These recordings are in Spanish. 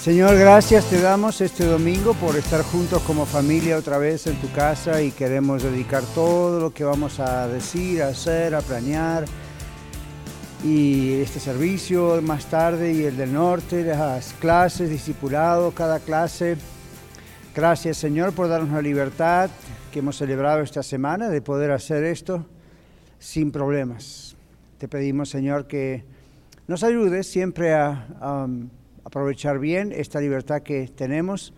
Señor, gracias te damos este domingo por estar juntos como familia otra vez en tu casa y queremos dedicar todo lo que vamos a decir, a hacer, a planear y este servicio más tarde y el del norte, las clases, discipulado, cada clase. Gracias Señor por darnos la libertad que hemos celebrado esta semana de poder hacer esto sin problemas. Te pedimos Señor que nos ayudes siempre a aprovechar bien esta libertad que tenemos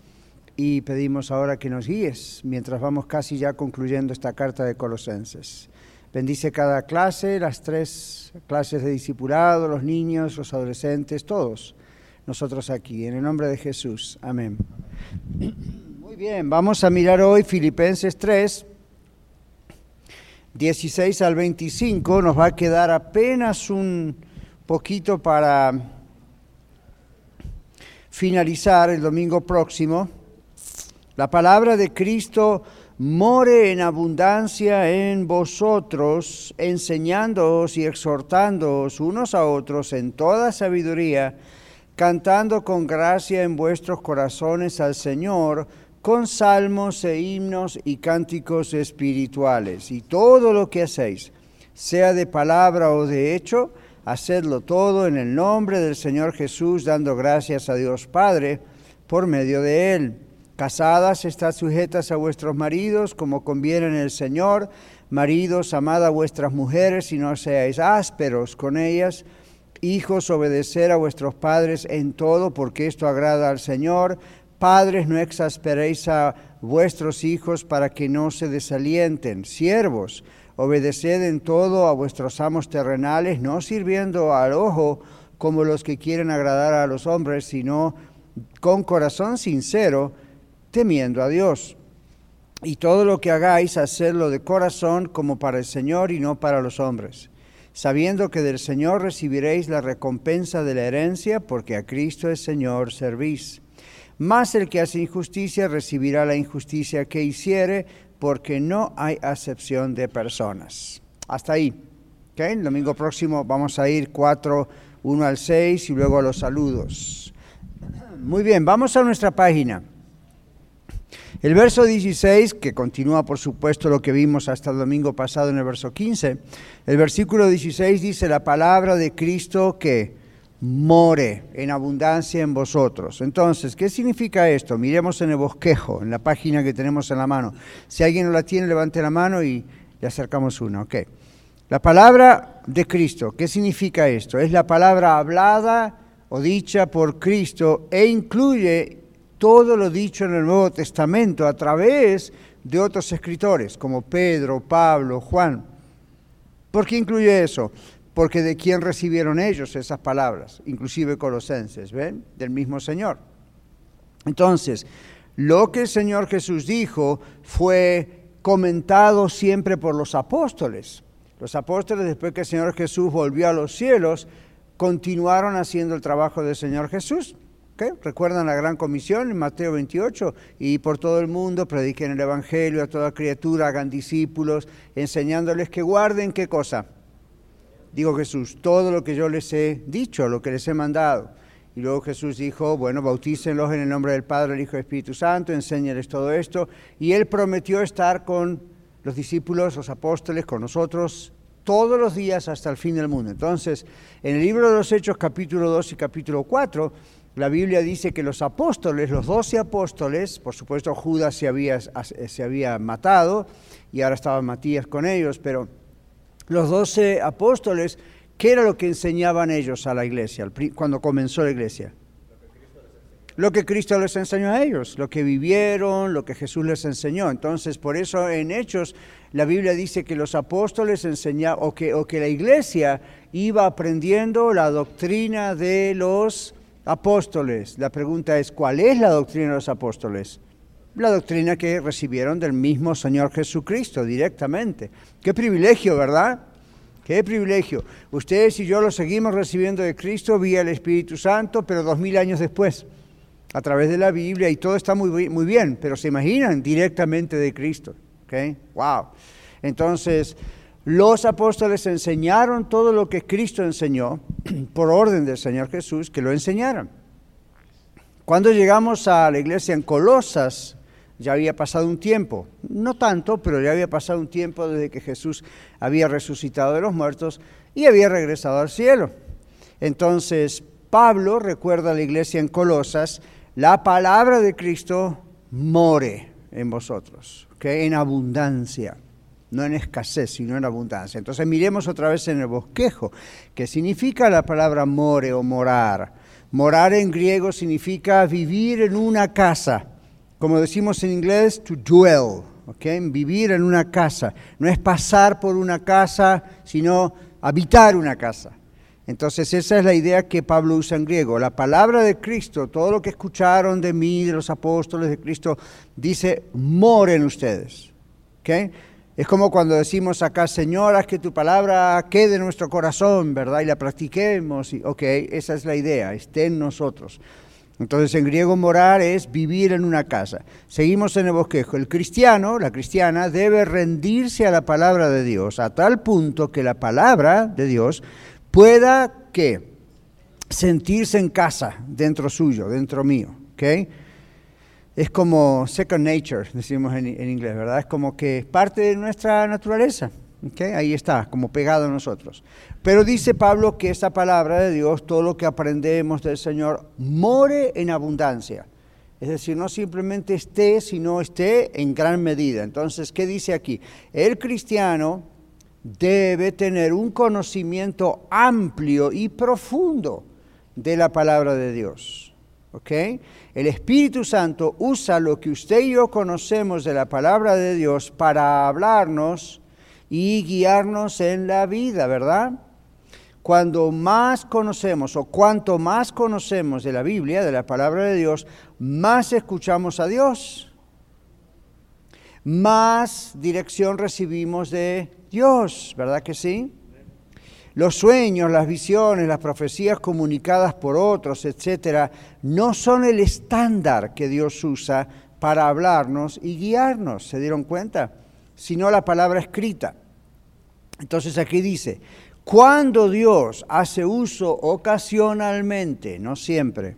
y pedimos ahora que nos guíes mientras vamos casi ya concluyendo esta carta de Colosenses. Bendice cada clase, las tres clases de discipulado, los niños, los adolescentes, todos nosotros aquí, en el nombre de Jesús. Amén. Muy bien, vamos a mirar hoy Filipenses 3, 16 al 25. Nos va a quedar apenas un poquito para finalizar el domingo próximo, la palabra de Cristo more en abundancia en vosotros, enseñándoos y exhortándoos unos a otros en toda sabiduría, cantando con gracia en vuestros corazones al Señor, con salmos e himnos y cánticos espirituales. Y todo lo que hacéis, sea de palabra o de hecho, hacedlo todo en el nombre del Señor Jesús, dando gracias a Dios Padre por medio de Él. Casadas, estad sujetas a vuestros maridos como conviene en el Señor. Maridos, amad a vuestras mujeres y no seáis ásperos con ellas. Hijos, obedecer a vuestros padres en todo, porque esto agrada al Señor. Padres, no exasperéis a vuestros hijos para que no se desalienten. Siervos, Obedeced en todo a vuestros amos terrenales, no sirviendo al ojo como los que quieren agradar a los hombres, sino con corazón sincero, temiendo a Dios. Y todo lo que hagáis, hacedlo de corazón como para el Señor y no para los hombres, sabiendo que del Señor recibiréis la recompensa de la herencia, porque a Cristo es Señor servís. Mas el que hace injusticia recibirá la injusticia que hiciere, porque no hay acepción de personas. Hasta ahí. El domingo próximo vamos a ir 4, 1 al 6 y luego a los saludos. Muy bien, vamos a nuestra página. El verso 16, que continúa por supuesto lo que vimos hasta el domingo pasado en el verso 15, el versículo 16 dice la palabra de Cristo que more en abundancia en vosotros. Entonces, ¿qué significa esto? Miremos en el bosquejo, en la página que tenemos en la mano. Si alguien no la tiene, levante la mano y le acercamos una. Ok. La palabra de Cristo, ¿qué significa esto? Es la palabra hablada o dicha por Cristo e incluye todo lo dicho en el Nuevo Testamento a través de otros escritores como Pedro, Pablo, Juan. ¿Por qué incluye eso? Porque de quién recibieron ellos esas palabras, inclusive colosenses, ¿ven? Del mismo Señor. Entonces, lo que el Señor Jesús dijo fue comentado siempre por los apóstoles. Los apóstoles, después que el Señor Jesús volvió a los cielos, continuaron haciendo el trabajo del Señor Jesús. ¿Recuerdan la gran comisión en Mateo 28? Y por todo el mundo prediquen el Evangelio a toda criatura, hagan discípulos, enseñándoles que guarden qué cosa? Digo Jesús, todo lo que yo les he dicho, lo que les he mandado. Y luego Jesús dijo, bueno, bautícenlos en el nombre del Padre, el Hijo y el Espíritu Santo, enséñales todo esto. Y él prometió estar con los discípulos, los apóstoles, con nosotros todos los días hasta el fin del mundo. Entonces, en el libro de los Hechos capítulo 2 y capítulo 4, la Biblia dice que los apóstoles, los doce apóstoles, por supuesto Judas se había, se había matado y ahora estaba Matías con ellos, pero los doce apóstoles, ¿qué era lo que enseñaban ellos a la iglesia cuando comenzó la iglesia? Lo que Cristo les enseñó a ellos, lo que vivieron, lo que Jesús les enseñó. Entonces, por eso en Hechos la Biblia dice que los apóstoles enseñaban, o que, o que la iglesia iba aprendiendo la doctrina de los apóstoles. La pregunta es, ¿cuál es la doctrina de los apóstoles? La doctrina que recibieron del mismo Señor Jesucristo directamente. Qué privilegio, ¿verdad? Qué privilegio. Ustedes y yo lo seguimos recibiendo de Cristo vía el Espíritu Santo, pero dos mil años después, a través de la Biblia, y todo está muy, muy bien, pero se imaginan directamente de Cristo. ¿ok? ¡Wow! Entonces, los apóstoles enseñaron todo lo que Cristo enseñó por orden del Señor Jesús, que lo enseñaran. Cuando llegamos a la iglesia en Colosas, ya había pasado un tiempo, no tanto, pero ya había pasado un tiempo desde que Jesús había resucitado de los muertos y había regresado al cielo. Entonces, Pablo recuerda a la iglesia en Colosas, la palabra de Cristo more en vosotros, que en abundancia, no en escasez, sino en abundancia. Entonces miremos otra vez en el bosquejo, que significa la palabra more o morar. Morar en griego significa vivir en una casa como decimos en inglés, to dwell, ¿okay? vivir en una casa. No es pasar por una casa, sino habitar una casa. Entonces esa es la idea que Pablo usa en griego. La palabra de Cristo, todo lo que escucharon de mí, de los apóstoles de Cristo, dice, moren ustedes. ¿okay? Es como cuando decimos acá, Señor, haz que tu palabra quede en nuestro corazón, ¿verdad? Y la practiquemos. Y, ok, esa es la idea, esté en nosotros. Entonces en griego morar es vivir en una casa. Seguimos en el bosquejo. El cristiano, la cristiana, debe rendirse a la palabra de Dios a tal punto que la palabra de Dios pueda que sentirse en casa dentro suyo, dentro mío. ¿okay? Es como second nature, decimos en, en inglés, ¿verdad? Es como que es parte de nuestra naturaleza. Ahí está, como pegado a nosotros. Pero dice Pablo que esa palabra de Dios, todo lo que aprendemos del Señor, more en abundancia. Es decir, no simplemente esté, sino esté en gran medida. Entonces, ¿qué dice aquí? El cristiano debe tener un conocimiento amplio y profundo de la palabra de Dios. El Espíritu Santo usa lo que usted y yo conocemos de la palabra de Dios para hablarnos y guiarnos en la vida, ¿verdad? Cuando más conocemos o cuanto más conocemos de la Biblia, de la palabra de Dios, más escuchamos a Dios, más dirección recibimos de Dios, ¿verdad que sí? Los sueños, las visiones, las profecías comunicadas por otros, etcétera, no son el estándar que Dios usa para hablarnos y guiarnos, ¿se dieron cuenta? Sino la palabra escrita. Entonces aquí dice, cuando Dios hace uso ocasionalmente, no siempre,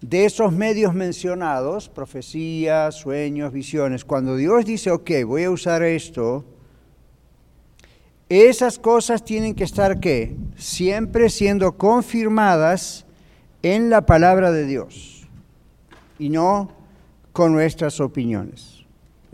de esos medios mencionados, profecías, sueños, visiones, cuando Dios dice, ok, voy a usar esto, esas cosas tienen que estar qué? Siempre siendo confirmadas en la palabra de Dios y no con nuestras opiniones.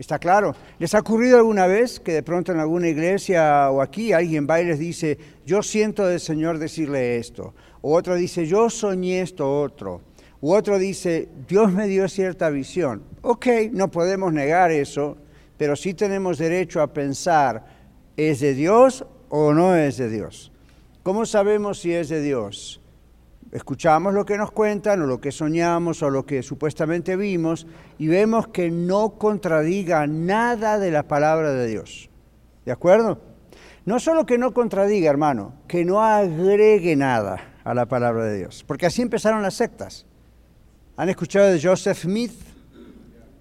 ¿Está claro? ¿Les ha ocurrido alguna vez que de pronto en alguna iglesia o aquí alguien va y les dice, yo siento del Señor decirle esto? O otro dice, yo soñé esto otro. U otro dice, Dios me dio cierta visión. Ok, no podemos negar eso, pero sí tenemos derecho a pensar, ¿es de Dios o no es de Dios? ¿Cómo sabemos si es de Dios? Escuchamos lo que nos cuentan o lo que soñamos o lo que supuestamente vimos y vemos que no contradiga nada de la palabra de Dios. ¿De acuerdo? No solo que no contradiga, hermano, que no agregue nada a la palabra de Dios, porque así empezaron las sectas. ¿Han escuchado de Joseph Smith,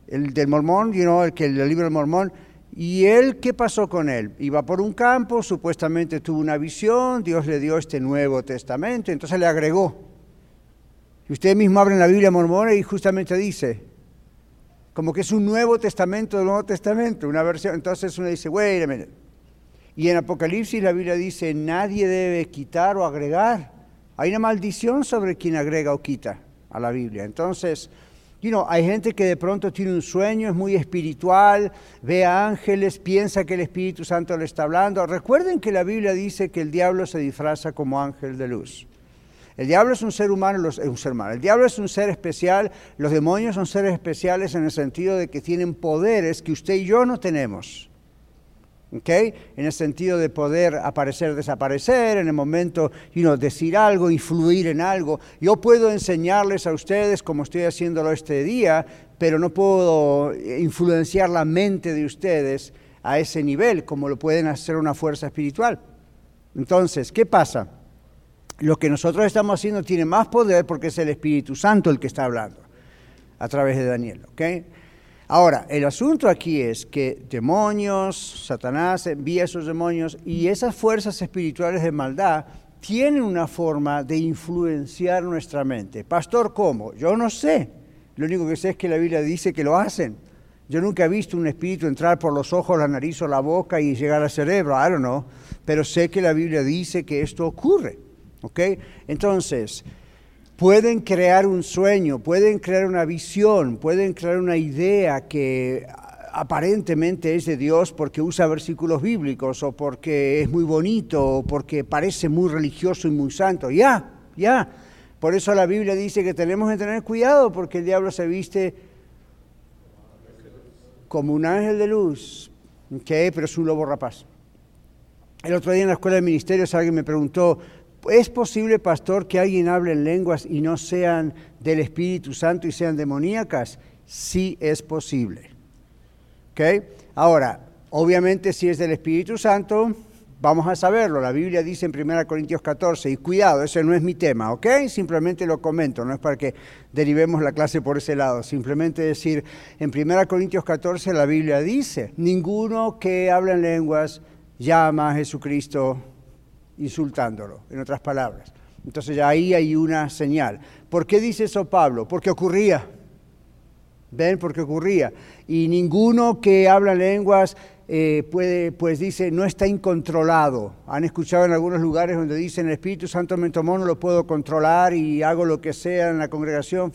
el del mormón, you el que el libro del mormón? ¿Y él qué pasó con él? Iba por un campo, supuestamente tuvo una visión, Dios le dio este Nuevo Testamento, entonces le agregó. Y usted mismo abre en la Biblia mormona y justamente dice, como que es un Nuevo Testamento del Nuevo Testamento, una versión. Entonces uno dice, wait a minute. Y en Apocalipsis la Biblia dice, nadie debe quitar o agregar. Hay una maldición sobre quien agrega o quita a la Biblia. Entonces, You know, hay gente que de pronto tiene un sueño, es muy espiritual, ve a ángeles, piensa que el Espíritu Santo le está hablando. Recuerden que la Biblia dice que el diablo se disfraza como ángel de luz. El diablo es un ser humano, es un ser humano. El diablo es un ser especial, los demonios son seres especiales en el sentido de que tienen poderes que usted y yo no tenemos. ¿Okay? en el sentido de poder aparecer, desaparecer, en el momento, you decir algo, influir en algo. Yo puedo enseñarles a ustedes como estoy haciéndolo este día, pero no puedo influenciar la mente de ustedes a ese nivel como lo pueden hacer una fuerza espiritual. Entonces, ¿qué pasa? Lo que nosotros estamos haciendo tiene más poder porque es el Espíritu Santo el que está hablando a través de Daniel. ¿okay? Ahora, el asunto aquí es que demonios, Satanás envía esos demonios y esas fuerzas espirituales de maldad tienen una forma de influenciar nuestra mente. Pastor, ¿cómo? Yo no sé. Lo único que sé es que la Biblia dice que lo hacen. Yo nunca he visto un espíritu entrar por los ojos, la nariz o la boca y llegar al cerebro. I don't know. Pero sé que la Biblia dice que esto ocurre. ¿Ok? Entonces, pueden crear un sueño, pueden crear una visión, pueden crear una idea que aparentemente es de Dios porque usa versículos bíblicos o porque es muy bonito o porque parece muy religioso y muy santo. Ya, ya. Por eso la Biblia dice que tenemos que tener cuidado porque el diablo se viste como un ángel de luz, ¿okay? pero es un lobo rapaz. El otro día en la escuela de ministerios alguien me preguntó, ¿Es posible, pastor, que alguien hable en lenguas y no sean del Espíritu Santo y sean demoníacas? Sí es posible. ¿Ok? Ahora, obviamente si es del Espíritu Santo, vamos a saberlo. La Biblia dice en 1 Corintios 14, y cuidado, ese no es mi tema, ¿ok? Simplemente lo comento, no es para que derivemos la clase por ese lado. Simplemente decir, en 1 Corintios 14 la Biblia dice, ninguno que habla en lenguas llama a Jesucristo insultándolo, en otras palabras. Entonces ya ahí hay una señal. ¿Por qué dice eso Pablo? Porque ocurría. ¿Ven? Porque ocurría. Y ninguno que habla lenguas eh, puede, pues dice, no está incontrolado. Han escuchado en algunos lugares donde dicen, el Espíritu Santo me tomó, no lo puedo controlar y hago lo que sea en la congregación.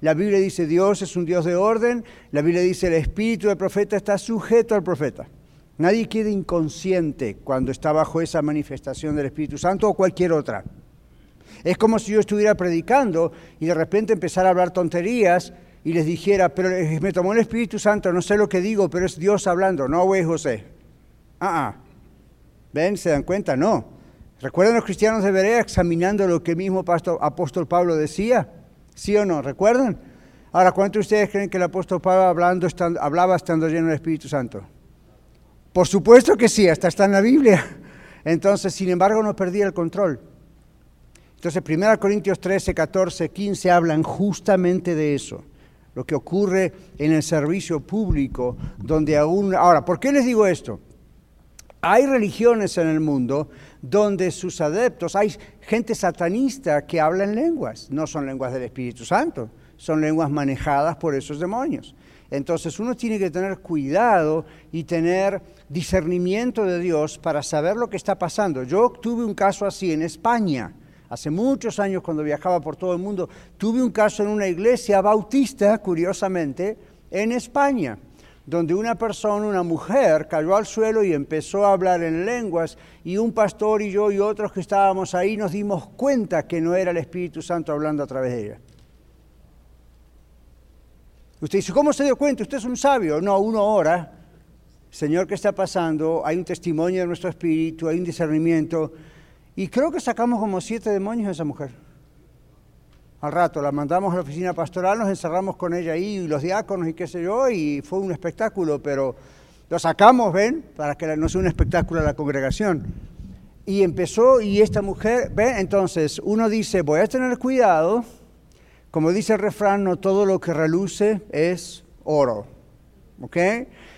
La Biblia dice, Dios es un Dios de orden. La Biblia dice, el Espíritu del profeta está sujeto al profeta. Nadie queda inconsciente cuando está bajo esa manifestación del Espíritu Santo o cualquier otra. Es como si yo estuviera predicando y de repente empezara a hablar tonterías y les dijera, pero me tomó el Espíritu Santo, no sé lo que digo, pero es Dios hablando. No, güey, José. Ah, ah. ¿Ven? ¿Se dan cuenta? No. ¿Recuerdan los cristianos de Berea examinando lo que mismo pastor, apóstol Pablo decía? ¿Sí o no? ¿Recuerdan? Ahora, ¿cuántos de ustedes creen que el apóstol Pablo hablando, hablaba estando lleno del Espíritu Santo? Por supuesto que sí, hasta está en la Biblia. Entonces, sin embargo, no perdía el control. Entonces, 1 Corintios 13, 14, 15 hablan justamente de eso, lo que ocurre en el servicio público, donde aún... Ahora, ¿por qué les digo esto? Hay religiones en el mundo donde sus adeptos, hay gente satanista que habla en lenguas, no son lenguas del Espíritu Santo, son lenguas manejadas por esos demonios. Entonces uno tiene que tener cuidado y tener discernimiento de Dios para saber lo que está pasando. Yo tuve un caso así en España, hace muchos años cuando viajaba por todo el mundo, tuve un caso en una iglesia bautista, curiosamente, en España, donde una persona, una mujer, cayó al suelo y empezó a hablar en lenguas y un pastor y yo y otros que estábamos ahí nos dimos cuenta que no era el Espíritu Santo hablando a través de ella. Usted dice, ¿cómo se dio cuenta? Usted es un sabio. No, uno ora. Señor, ¿qué está pasando? Hay un testimonio de nuestro espíritu, hay un discernimiento. Y creo que sacamos como siete demonios de esa mujer. Al rato la mandamos a la oficina pastoral, nos encerramos con ella ahí, y los diáconos y qué sé yo, y fue un espectáculo, pero lo sacamos, ¿ven? Para que no sea un espectáculo a la congregación. Y empezó, y esta mujer, ¿ven? Entonces uno dice, voy a tener cuidado como dice el refrán, no todo lo que reluce es oro. ¿Ok?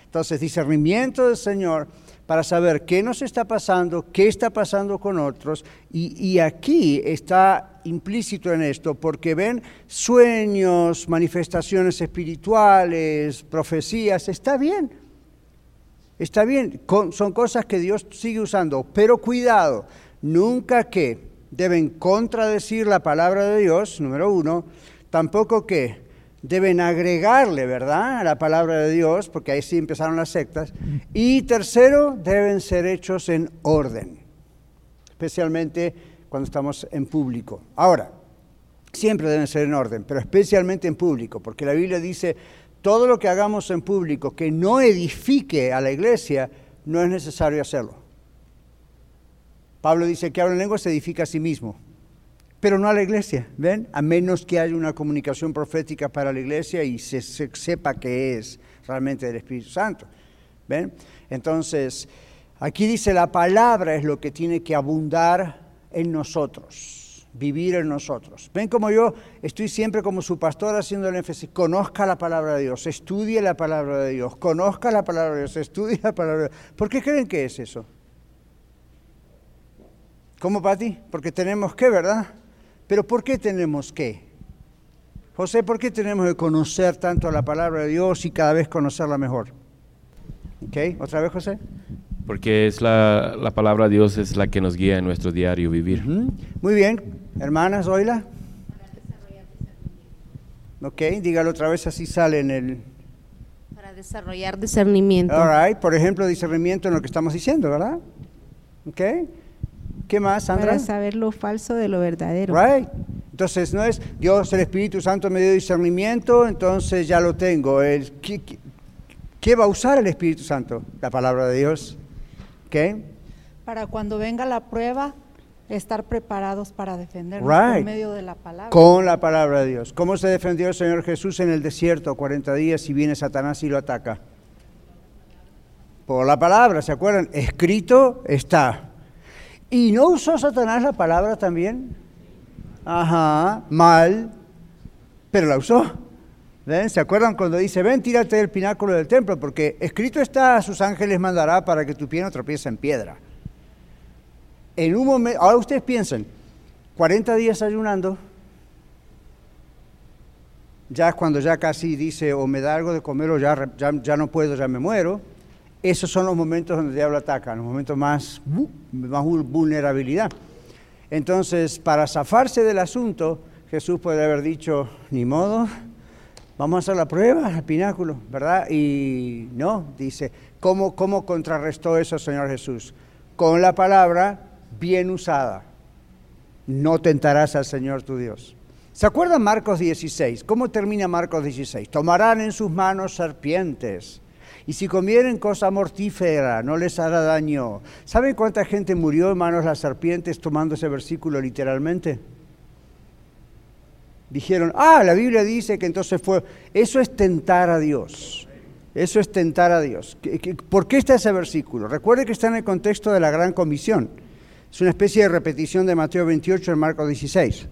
Entonces, discernimiento del Señor para saber qué nos está pasando, qué está pasando con otros. Y, aquí está implícito en esto, porque ven sueños, manifestaciones espirituales, profecías, está bien. Está bien, son cosas que Dios sigue usando, pero cuidado, nunca que deben contradecir la palabra de Dios, número uno, tampoco que deben agregarle, ¿verdad?, a la palabra de Dios, porque ahí sí empezaron las sectas. Y tercero, deben ser hechos en orden, especialmente cuando estamos en público. Ahora, siempre deben ser en orden, pero especialmente en público, porque la Biblia dice, todo lo que hagamos en público que no edifique a la iglesia, no es necesario hacerlo. Pablo dice que habla en lengua se edifica a sí mismo, pero no a la iglesia, ¿ven? A menos que haya una comunicación profética para la iglesia y se, se sepa que es realmente del Espíritu Santo, ¿ven? Entonces, aquí dice la palabra es lo que tiene que abundar en nosotros vivir en nosotros. Ven como yo estoy siempre como su pastor haciendo el énfasis, conozca la palabra de Dios, estudie la palabra de Dios, conozca la palabra de Dios, estudie la palabra de Dios. ¿Por qué creen que es eso? ¿Cómo para ti? Porque tenemos que, ¿verdad? Pero ¿por qué tenemos que? José, ¿por qué tenemos que conocer tanto la palabra de Dios y cada vez conocerla mejor? ¿Ok? ¿Otra vez, José? Porque es la, la palabra de Dios es la que nos guía en nuestro diario vivir. Ujú. Muy bien, hermanas, oíla. Ok, dígalo otra vez, así sale en el... Para desarrollar discernimiento. All right, por ejemplo, discernimiento en lo que estamos diciendo, ¿verdad? Ok. ¿Qué más, Sandra? Para saber lo falso de lo verdadero. Right. Entonces, no es Dios, el Espíritu Santo me dio discernimiento, entonces ya lo tengo. El- ¿qué, qué- qué va a usar el Espíritu Santo? La palabra de Dios. ¿Ok? Para cuando venga la prueba, estar preparados para defendernos Right. por medio de la palabra. Con la palabra de Dios. ¿Cómo se defendió el Señor Jesús en el desierto 40 días y viene Satanás y lo ataca? Por la palabra, ¿se acuerdan? Escrito está. ¿Y no usó Satanás la palabra también? Ajá, mal, pero la usó. ¿Ven? ¿Se acuerdan cuando dice, ven, tírate del pináculo del templo? Porque escrito está, a sus ángeles mandará para que tu pie no tropiece en piedra. En un momento, ahora ustedes piensen, 40 días ayunando, ya es cuando ya casi dice, o me da algo de comer o ya, ya, ya no puedo, ya me muero. Esos son los momentos donde el diablo ataca, los momentos más, más vul- vulnerabilidad. Entonces, para zafarse del asunto, Jesús puede haber dicho, ni modo, vamos a hacer la prueba al pináculo, ¿verdad? Y no, dice, ¿cómo, cómo contrarrestó eso Señor Jesús? Con la palabra bien usada. No tentarás al Señor tu Dios. ¿Se acuerdan Marcos 16? ¿Cómo termina Marcos 16? Tomarán en sus manos serpientes. Y si comieren cosa mortífera, no les hará daño. ¿Saben cuánta gente murió en manos de las serpientes tomando ese versículo literalmente? Dijeron, ah, la Biblia dice que entonces fue... Eso es tentar a Dios. Eso es tentar a Dios. ¿Qué- qué- ¿Por qué está ese versículo? Recuerde que está en el contexto de la gran comisión. Es una especie de repetición de Mateo 28 en Marcos 16.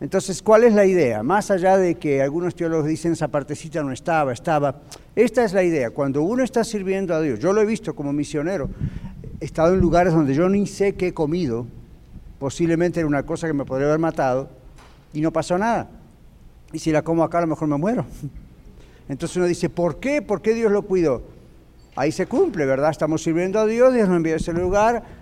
Entonces, ¿cuál es la idea? Más allá de que algunos teólogos dicen esa partecita no estaba, estaba. Esta es la idea. Cuando uno está sirviendo a Dios, yo lo he visto como misionero, he estado en lugares donde yo ni sé qué he comido, posiblemente era una cosa que me podría haber matado, y no pasó nada. Y si la como acá, a lo mejor me muero. Entonces uno dice, ¿por qué? ¿Por qué Dios lo cuidó? Ahí se cumple, ¿verdad? Estamos sirviendo a Dios, Dios nos envía a ese lugar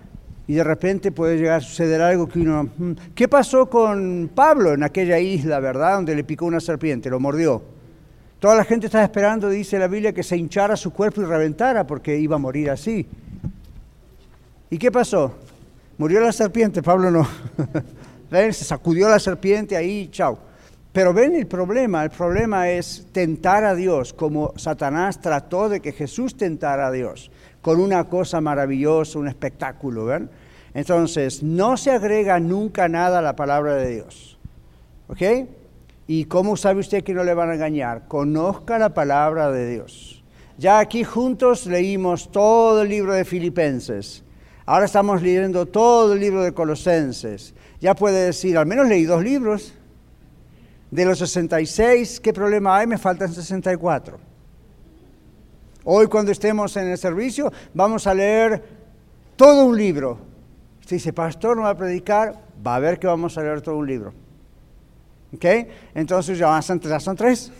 y de repente puede llegar a suceder algo que uno... mm, ¿Qué pasó con Pablo en aquella isla, verdad? Donde le picó una serpiente, lo mordió. Toda la gente estaba esperando, dice la Biblia, que se hinchara su cuerpo y reventara porque iba a morir así. ¿Y qué pasó? Murió la serpiente, Pablo no. Se sacudió la serpiente ahí, chao. Pero ven el problema, el problema es tentar a Dios como Satanás trató de que Jesús tentara a Dios, con una cosa maravillosa, un espectáculo, ¿ven? Entonces, no se agrega nunca nada a la palabra de Dios, ¿ok? ¿Y cómo sabe usted que no le van a engañar? Conozca la palabra de Dios. Ya aquí juntos leímos todo el libro de Filipenses. Ahora estamos leyendo todo el libro de Colosenses. Ya puede decir, al menos leí dos libros. De los 66, ¿qué problema hay? Me faltan 64. Hoy cuando estemos en el servicio vamos a leer todo un libro. Usted dice, pastor, no va a predicar, va a ver que vamos a leer todo un libro. ¿Ok? Entonces ya son, tres.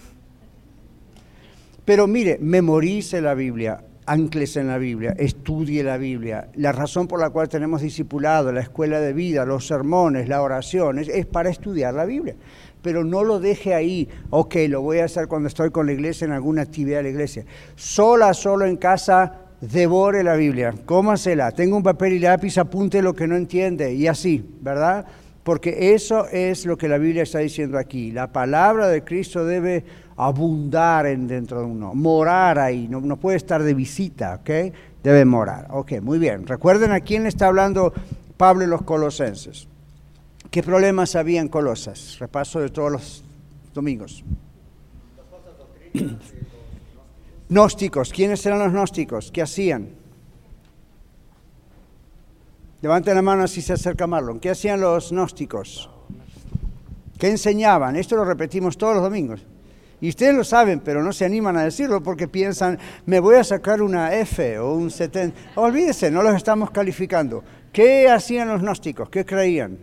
Pero mire, memorice la Biblia, ancles en la Biblia, estudie la Biblia. La razón por la cual tenemos discipulado, la escuela de vida, los sermones, la oración, es, es para estudiar la Biblia. Pero no lo deje ahí, ok, lo voy a hacer cuando estoy con la iglesia, en alguna actividad de la iglesia. Sola, solo en casa, devore la Biblia, cómasela, tenga un papel y lápiz, apunte lo que no entiende y así, ¿verdad? Porque eso es lo que la Biblia está diciendo aquí. La palabra de Cristo debe abundar en dentro de uno, morar ahí, no, no puede estar de visita, ¿ok? debe morar. Ok, muy bien. Recuerden a quién le está hablando Pablo y los colosenses. ¿Qué problemas había en Colosas? Repaso de todos los domingos. Gnósticos. ¿Quiénes eran los gnósticos? ¿Qué hacían? Levanten la mano si se acerca Marlon. ¿Qué hacían los gnósticos? ¿Qué enseñaban? Esto lo repetimos todos los domingos. Y ustedes lo saben, pero no se animan a decirlo porque piensan, me voy a sacar una F o un 70. Olvídese, no los estamos calificando. ¿Qué hacían los gnósticos? ¿Qué creían?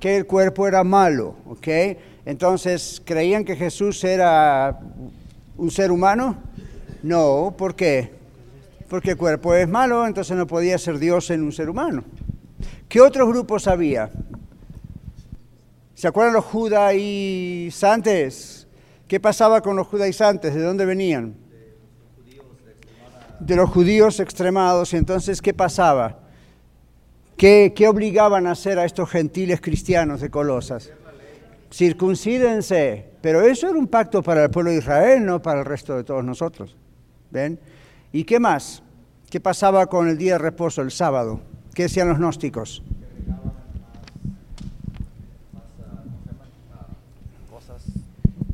Que el cuerpo era malo, ¿ok? Entonces, ¿creían que Jesús era un ser humano? No, ¿por qué? Porque el cuerpo es malo, entonces no podía ser Dios en un ser humano. ¿Qué otros grupos había? ¿Se acuerdan los judaizantes? ¿Qué pasaba con los judaizantes? ¿De dónde venían? De los judíos extremados. Entonces, ¿qué pasaba? ¿Qué, qué obligaban a hacer a estos gentiles cristianos de Colosas? Circuncídense. Pero eso era un pacto para el pueblo de Israel, no para el resto de todos nosotros. ¿Ven? ¿Y qué más? ¿Qué pasaba con el día de reposo, el sábado? ¿Qué decían los gnósticos?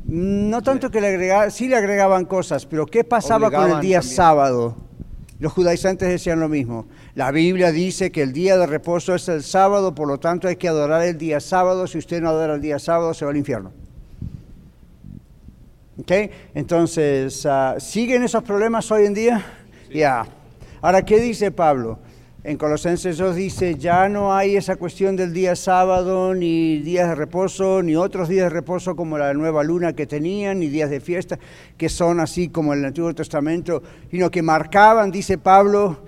No tanto que le agregaban, sí le agregaban cosas, pero ¿qué pasaba con el día sábado? Los judaizantes decían lo mismo. La Biblia dice que el día de reposo es el sábado, por lo tanto hay que adorar el día sábado. Si usted no adora el día sábado, se va al infierno. ¿Ok? Entonces, ah, ¿siguen esos problemas hoy en día? Ya. Ahora, ¿qué dice Pablo? En Colosenses 2 dice, ya no hay esa cuestión del día sábado, ni días de reposo, ni otros días de reposo como la nueva luna que tenían, ni días de fiesta, que son así como el Antiguo Testamento, sino que marcaban, dice Pablo,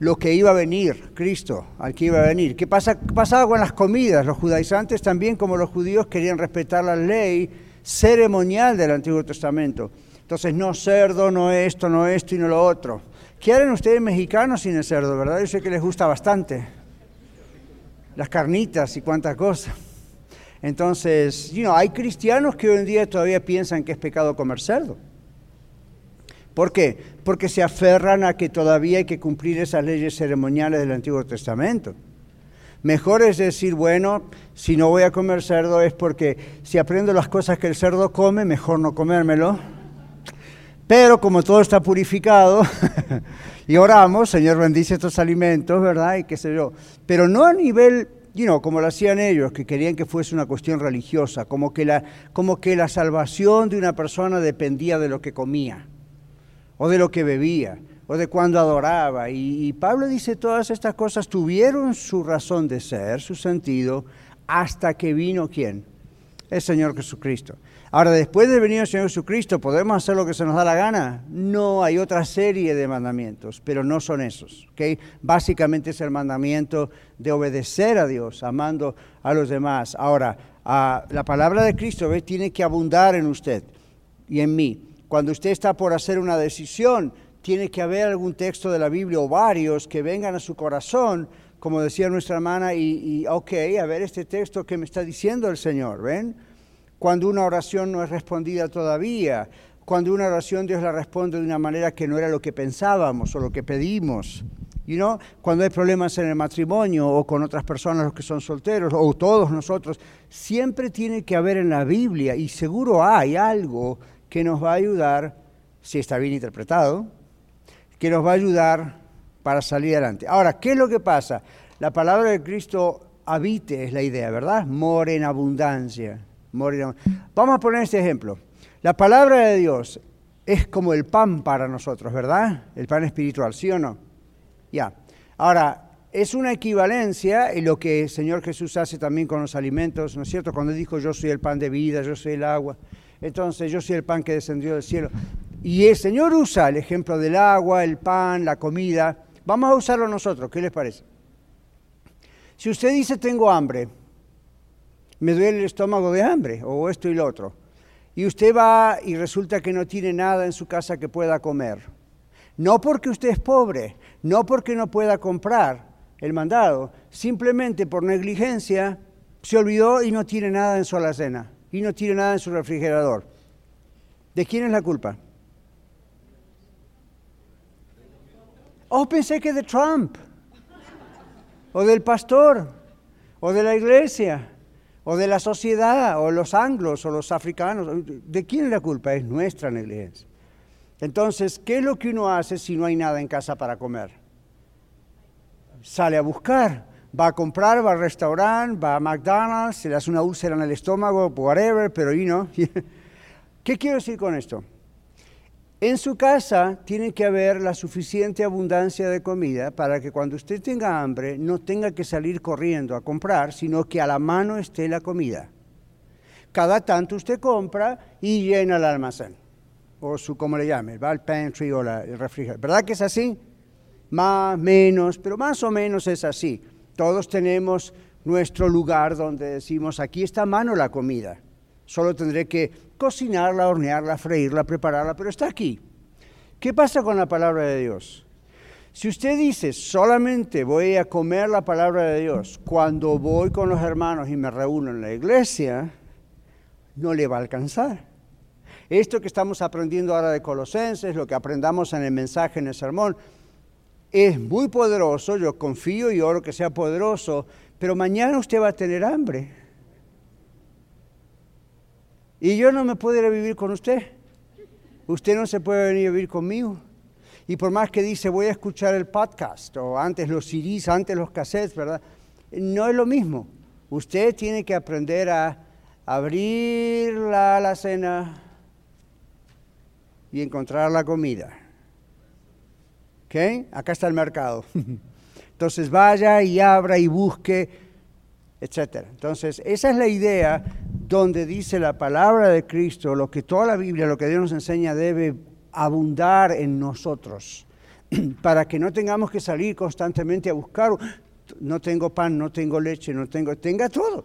lo que iba a venir, Cristo, al que iba a venir. ¿Qué pasa, pasaba con las comidas? Los judaizantes también, como los judíos, querían respetar la ley ceremonial del Antiguo Testamento. Entonces, no cerdo, no esto, no esto y no lo otro. ¿Qué harán ustedes mexicanos sin el cerdo, verdad? Yo sé que les gusta bastante. Las carnitas y cuántas cosas. Entonces, you hay cristianos que hoy en día todavía piensan que es pecado comer cerdo. ¿Por qué? Porque se aferran a que todavía hay que cumplir esas leyes ceremoniales del Antiguo Testamento. Mejor es decir, bueno, si no voy a comer cerdo es porque si aprendo las cosas que el cerdo come, mejor no comérmelo pero como todo está purificado, y oramos, Señor bendice estos alimentos, ¿verdad? Y qué sé yo. Pero no a nivel, you know, como lo hacían ellos, que querían que fuese una cuestión religiosa, como que la, como que la salvación de una persona dependía de lo que comía, o de lo que bebía, o de cuando adoraba. Y, Pablo dice, todas estas cosas tuvieron su razón de ser, su sentido, hasta que vino quién? El Señor Jesucristo. Ahora, después de venir el Señor Jesucristo, ¿podemos hacer lo que se nos da la gana? No, hay otra serie de mandamientos, pero no son esos. ¿okay? Básicamente es el mandamiento de obedecer a Dios, amando a los demás. Ahora, la palabra de Cristo tiene que abundar en usted y en mí. Cuando usted está por hacer una decisión, tiene que haber algún texto de la Biblia o varios que vengan a su corazón, como decía nuestra hermana, y, y ok, a ver este texto que me está diciendo el Señor, ¿ven? cuando una oración no es respondida todavía, cuando una oración Dios la responde de una manera que no era lo que pensábamos o lo que pedimos. You know? Cuando hay problemas en el matrimonio o con otras personas los que son solteros o todos nosotros, siempre tiene que haber en la Biblia y seguro hay algo que nos va a ayudar, si está bien interpretado, que nos va a ayudar para salir adelante. Ahora, ¿qué es lo que pasa? La palabra de Cristo habite es la idea, ¿verdad? More en abundancia. Vamos a poner este ejemplo. La palabra de Dios es como el pan para nosotros, ¿verdad? El pan espiritual, ¿sí o no? Ya. Ahora, es una equivalencia en lo que el Señor Jesús hace también con los alimentos, ¿no es cierto? Cuando dijo, yo soy el pan de vida, yo soy el agua. Entonces, yo soy el pan que descendió del cielo. Y el Señor usa el ejemplo del agua, el pan, la comida. Vamos a usarlo nosotros, ¿qué les parece? Si usted dice, tengo hambre, me duele el estómago de hambre, o esto y lo otro. Y usted va y resulta que no tiene nada en su casa que pueda comer. No porque usted es pobre, no porque no pueda comprar el mandado, simplemente por negligencia se olvidó y no tiene nada en su alacena, y no tiene nada en su refrigerador. ¿De quién es la culpa? Oh, pensé que de Trump, o del pastor, o de la iglesia, o de la sociedad, o los anglos, o los africanos. ¿De quién es la culpa? Es nuestra negligencia. Entonces, ¿qué es lo que uno hace si no hay nada en casa para comer? Sale a buscar, va a comprar, va al restaurante, va a McDonald's, se le hace una úlcera en el estómago, whatever, pero y no. ¿Qué quiero decir con esto? En su casa tiene que haber la suficiente abundancia de comida para que cuando usted tenga hambre no tenga que salir corriendo a comprar, sino que a la mano esté la comida. Cada tanto usted compra y llena el almacén, o su, como le llame, va al pantry o la, el refrigerador. ¿Verdad que es así? Más, menos, pero más o menos es así. Todos tenemos nuestro lugar donde decimos, aquí está a mano la comida. Solo tendré que cocinarla, hornearla, freírla, prepararla, pero está aquí. ¿Qué pasa con la palabra de Dios? Si usted dice, solamente voy a comer la palabra de Dios cuando voy con los hermanos y me reúno en la iglesia, no le va a alcanzar. Esto que estamos aprendiendo ahora de Colosenses, lo que aprendamos en el mensaje, en el sermón, es muy poderoso, yo confío y oro que sea poderoso, pero mañana usted va a tener hambre. Y yo no me puedo ir a vivir con usted. Usted no se puede venir a vivir conmigo. Y por más que dice voy a escuchar el podcast, o antes los CDs, antes los cassettes, ¿verdad? No es lo mismo. Usted tiene que aprender a abrir la alacena y encontrar la comida. ¿Ok? Acá está el mercado. Entonces vaya y abra y busque, etc. Entonces, esa es la idea donde dice la palabra de Cristo, lo que toda la Biblia, lo que Dios nos enseña, debe abundar en nosotros, para que no tengamos que salir constantemente a buscar, no tengo pan, no tengo leche, no tengo, tenga todo.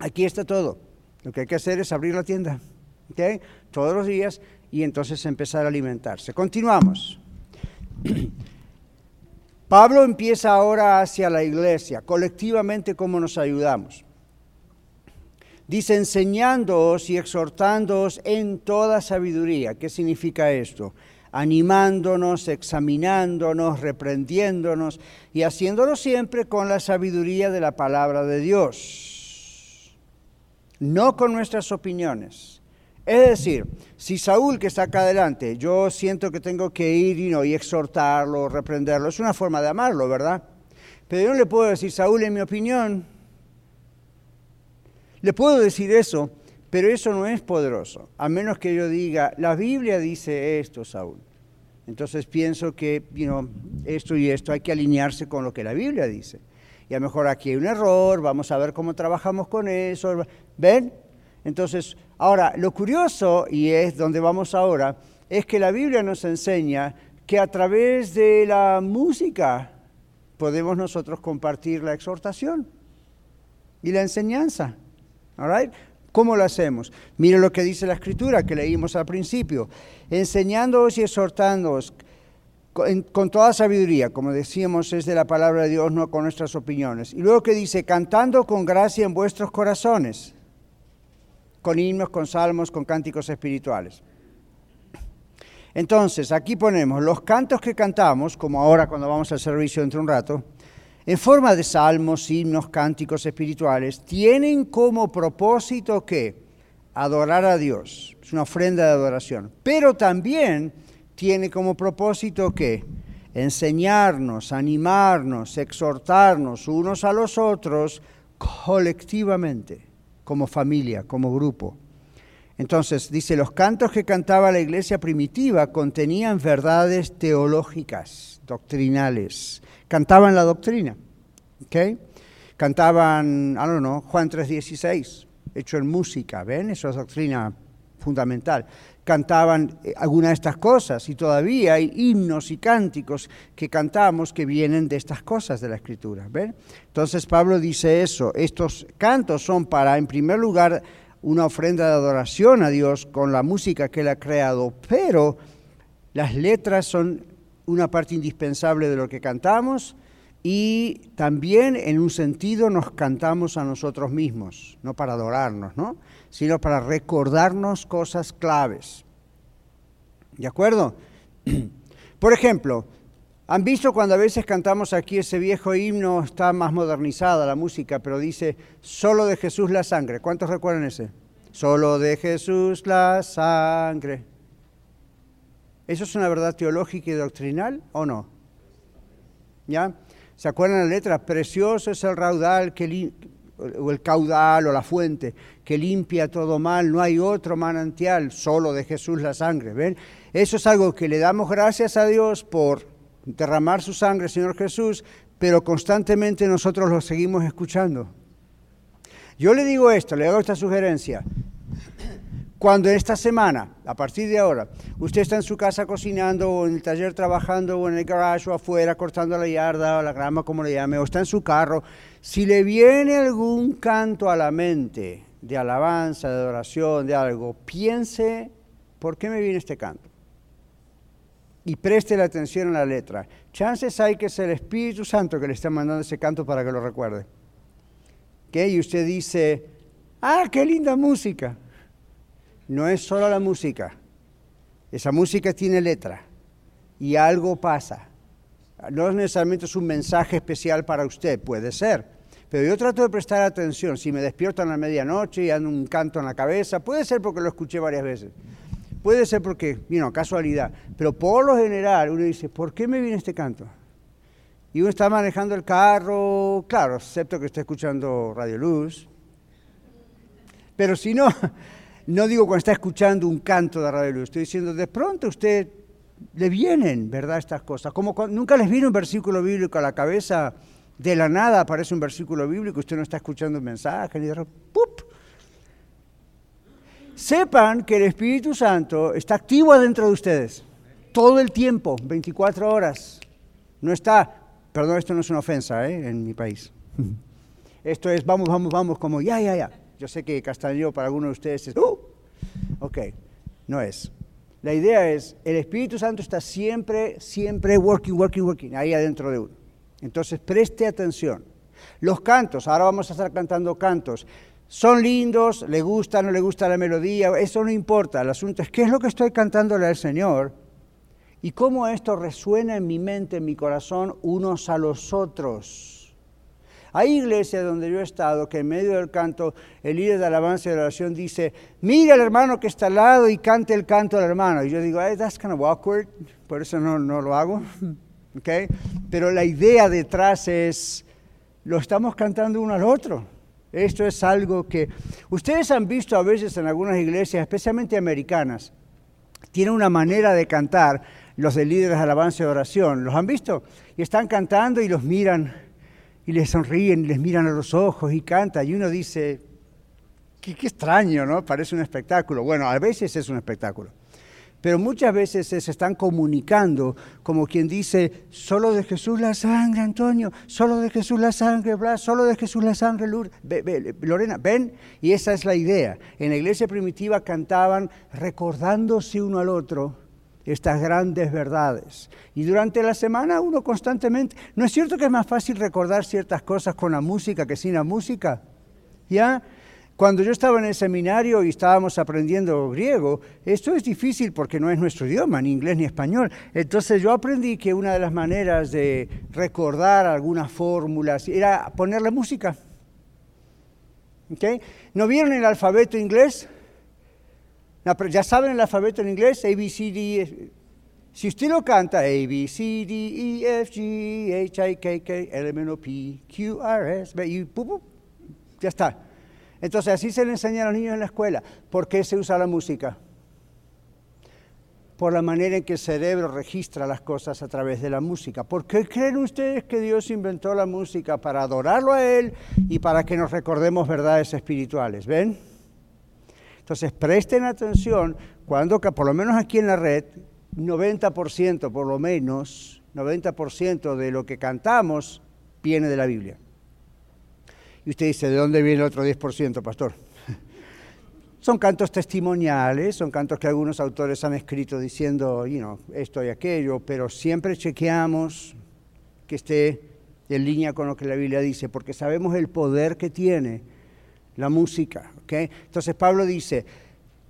Aquí está todo. Lo que hay que hacer es abrir la tienda, ¿okay? Todos los días y entonces empezar a alimentarse. Continuamos. Pablo empieza ahora hacia la iglesia, colectivamente cómo nos ayudamos. Dice, enseñándoos y exhortándoos en toda sabiduría. ¿Qué significa esto? Animándonos, examinándonos, reprendiéndonos y haciéndolo siempre con la sabiduría de la palabra de Dios, no con nuestras opiniones. Es decir, si Saúl que está acá adelante, yo siento que tengo que ir y, exhortarlo, reprenderlo, es una forma de amarlo, ¿verdad? Pero yo no le puedo decir, Saúl, en mi opinión, le puedo decir eso, pero eso no es poderoso, a menos que yo diga, la Biblia dice esto, Saúl. Entonces pienso que esto y esto hay que alinearse con lo que la Biblia dice. Y a lo mejor aquí hay un error, vamos a ver cómo trabajamos con eso. ¿Ven? Entonces, ahora, lo curioso, y es donde vamos ahora, es que la Biblia nos enseña que a través de la música podemos nosotros compartir la exhortación y la enseñanza. ¿Cómo lo hacemos? Mire lo que dice la escritura que leímos al principio. Enseñándoos y exhortándoos con, con, toda sabiduría, como decíamos, es de la palabra de Dios, no con nuestras opiniones. Y luego que dice, cantando con gracia en vuestros corazones, con himnos, con salmos, con cánticos espirituales. Entonces, aquí ponemos los cantos que cantamos, como ahora cuando vamos al servicio dentro de un rato, en forma de salmos, himnos, cánticos espirituales, tienen como propósito que adorar a Dios, es una ofrenda de adoración, pero también tiene como propósito que enseñarnos, animarnos, exhortarnos unos a los otros colectivamente, como familia, como grupo. Entonces, dice, los cantos que cantaba la iglesia primitiva contenían verdades teológicas, doctrinales, cantaban la doctrina. ¿okay? Cantaban, I don't know, Juan 3.16, hecho en música, ¿ven? Eso es doctrina fundamental. Cantaban eh, algunas de estas cosas y todavía hay himnos y cánticos que cantamos que vienen de estas cosas de la escritura, ¿ven? Entonces Pablo dice eso, estos cantos son para, en primer lugar, una ofrenda de adoración a Dios con la música que Él ha creado, pero las letras son una parte indispensable de lo que cantamos y también en un sentido nos cantamos a nosotros mismos, no para adorarnos, ¿no? Sino para recordarnos cosas claves. ¿De acuerdo? Por ejemplo, ¿Han visto cuando a veces cantamos aquí ese viejo himno, está más modernizada la música, pero dice, solo de Jesús la sangre? ¿Cuántos recuerdan ese? Solo de Jesús la sangre. ¿Eso es una verdad teológica y doctrinal o no? ¿Ya? ¿Se acuerdan la letra? Precioso es el raudal que o el caudal o la fuente que limpia todo mal, no hay otro manantial, solo de Jesús la sangre. ¿Ven? Eso es algo que le damos gracias a Dios por derramar su sangre, Señor Jesús, pero constantemente nosotros lo seguimos escuchando. Yo le digo esto, le hago esta sugerencia. Cuando esta semana, a partir de ahora, usted está en su casa cocinando o en el taller trabajando o en el garage o afuera cortando la yarda o la grama, como le llame, o está en su carro, si le viene algún canto a la mente de alabanza, de adoración, de algo, piense, ¿por qué me viene este canto? Y preste la atención a la letra. Chances hay que es el Espíritu Santo que le está mandando ese canto para que lo recuerde. ¿Qué? Y usted dice, ah, qué linda música no es solo la música. Esa música tiene letra y algo pasa. No necesariamente es un mensaje especial para usted, puede ser. Pero yo trato de prestar atención. Si me despierto a la medianoche y ando un canto en la cabeza, puede ser porque lo escuché varias veces. Puede ser porque, vino, casualidad. Pero por lo general uno dice, ¿por qué me viene este canto? Y uno está manejando el carro, claro, excepto que esté escuchando Radio Luz. Pero si no, no digo cuando está escuchando un canto de Radio estoy diciendo, de pronto a usted le vienen, ¿verdad?, estas cosas. Como nunca les viene un versículo bíblico a la cabeza, de la nada aparece un versículo bíblico, usted no está escuchando un mensaje, ni de ¡pup! Sepan que el Espíritu Santo está activo adentro de ustedes, todo el tiempo, 24 horas. No está, perdón, esto no es una ofensa ¿eh? en mi país. Esto es vamos, vamos, vamos, como ya, ya, ya. Yo sé que castaño para algunos de ustedes es, ¡uh! Ok, no es. La idea es, el Espíritu Santo está siempre, siempre working, working, working, ahí adentro de uno. Entonces, preste atención. Los cantos, ahora vamos a estar cantando cantos. Son lindos, le gusta, no le gusta la melodía, eso no importa. El asunto es qué es lo que estoy cantándole al Señor y cómo esto resuena en mi mente, en mi corazón, unos a los otros. Hay iglesias donde yo he estado que en medio del canto el líder de alabanza y de oración dice, mira al hermano que está al lado y cante el canto del hermano. Y yo digo, that's kind of awkward, por eso no, no lo hago. okay? Pero la idea detrás es, lo estamos cantando uno al otro. Esto es algo que ustedes han visto a veces en algunas iglesias, especialmente americanas, tienen una manera de cantar los de líderes de alabanza y oración. ¿Los han visto? Y están cantando y los miran y les sonríen les miran a los ojos y canta y uno dice, qué, extraño, ¿no? Parece un espectáculo. Bueno, a veces es un espectáculo, pero muchas veces se están comunicando como quien dice, solo de Jesús la sangre, Antonio, solo de Jesús la sangre, Blas, solo de Jesús la sangre, Lorena, ven, y esa es la idea. En la iglesia primitiva cantaban recordándose uno al otro estas grandes verdades. Y durante la semana uno constantemente, ¿no es cierto que es más fácil recordar ciertas cosas con la música que sin la música? ¿Ya? Cuando yo estaba en el seminario y estábamos aprendiendo griego, esto es difícil porque no es nuestro idioma, ni inglés ni español. Entonces yo aprendí que una de las maneras de recordar algunas fórmulas era ponerle música. ¿Okay? ¿No vieron el alfabeto inglés? Ya saben el alfabeto en inglés, A, B, C, D. E. Si usted lo canta, A, B, C, D, E, F, G, H, I, K, K, L, M, O, P, Q, R, S, y ya está. Entonces así se le enseña a los niños en la escuela. ¿Por qué se usa la música? Por la manera en que el cerebro registra las cosas a través de la música. ¿Por qué creen ustedes que Dios inventó la música? Para adorarlo a Él y para que nos recordemos verdades espirituales. ¿Ven? Entonces, presten atención cuando, por lo menos aquí en la red, 90% por lo menos, 90% de lo que cantamos viene de la Biblia. Y usted dice, ¿de dónde viene el otro 10%, pastor? son cantos testimoniales, son cantos que algunos autores han escrito diciendo, you know, esto y aquello, pero siempre chequeamos que esté en línea con lo que la Biblia dice, porque sabemos el poder que tiene la música. ¿okay? Entonces Pablo dice,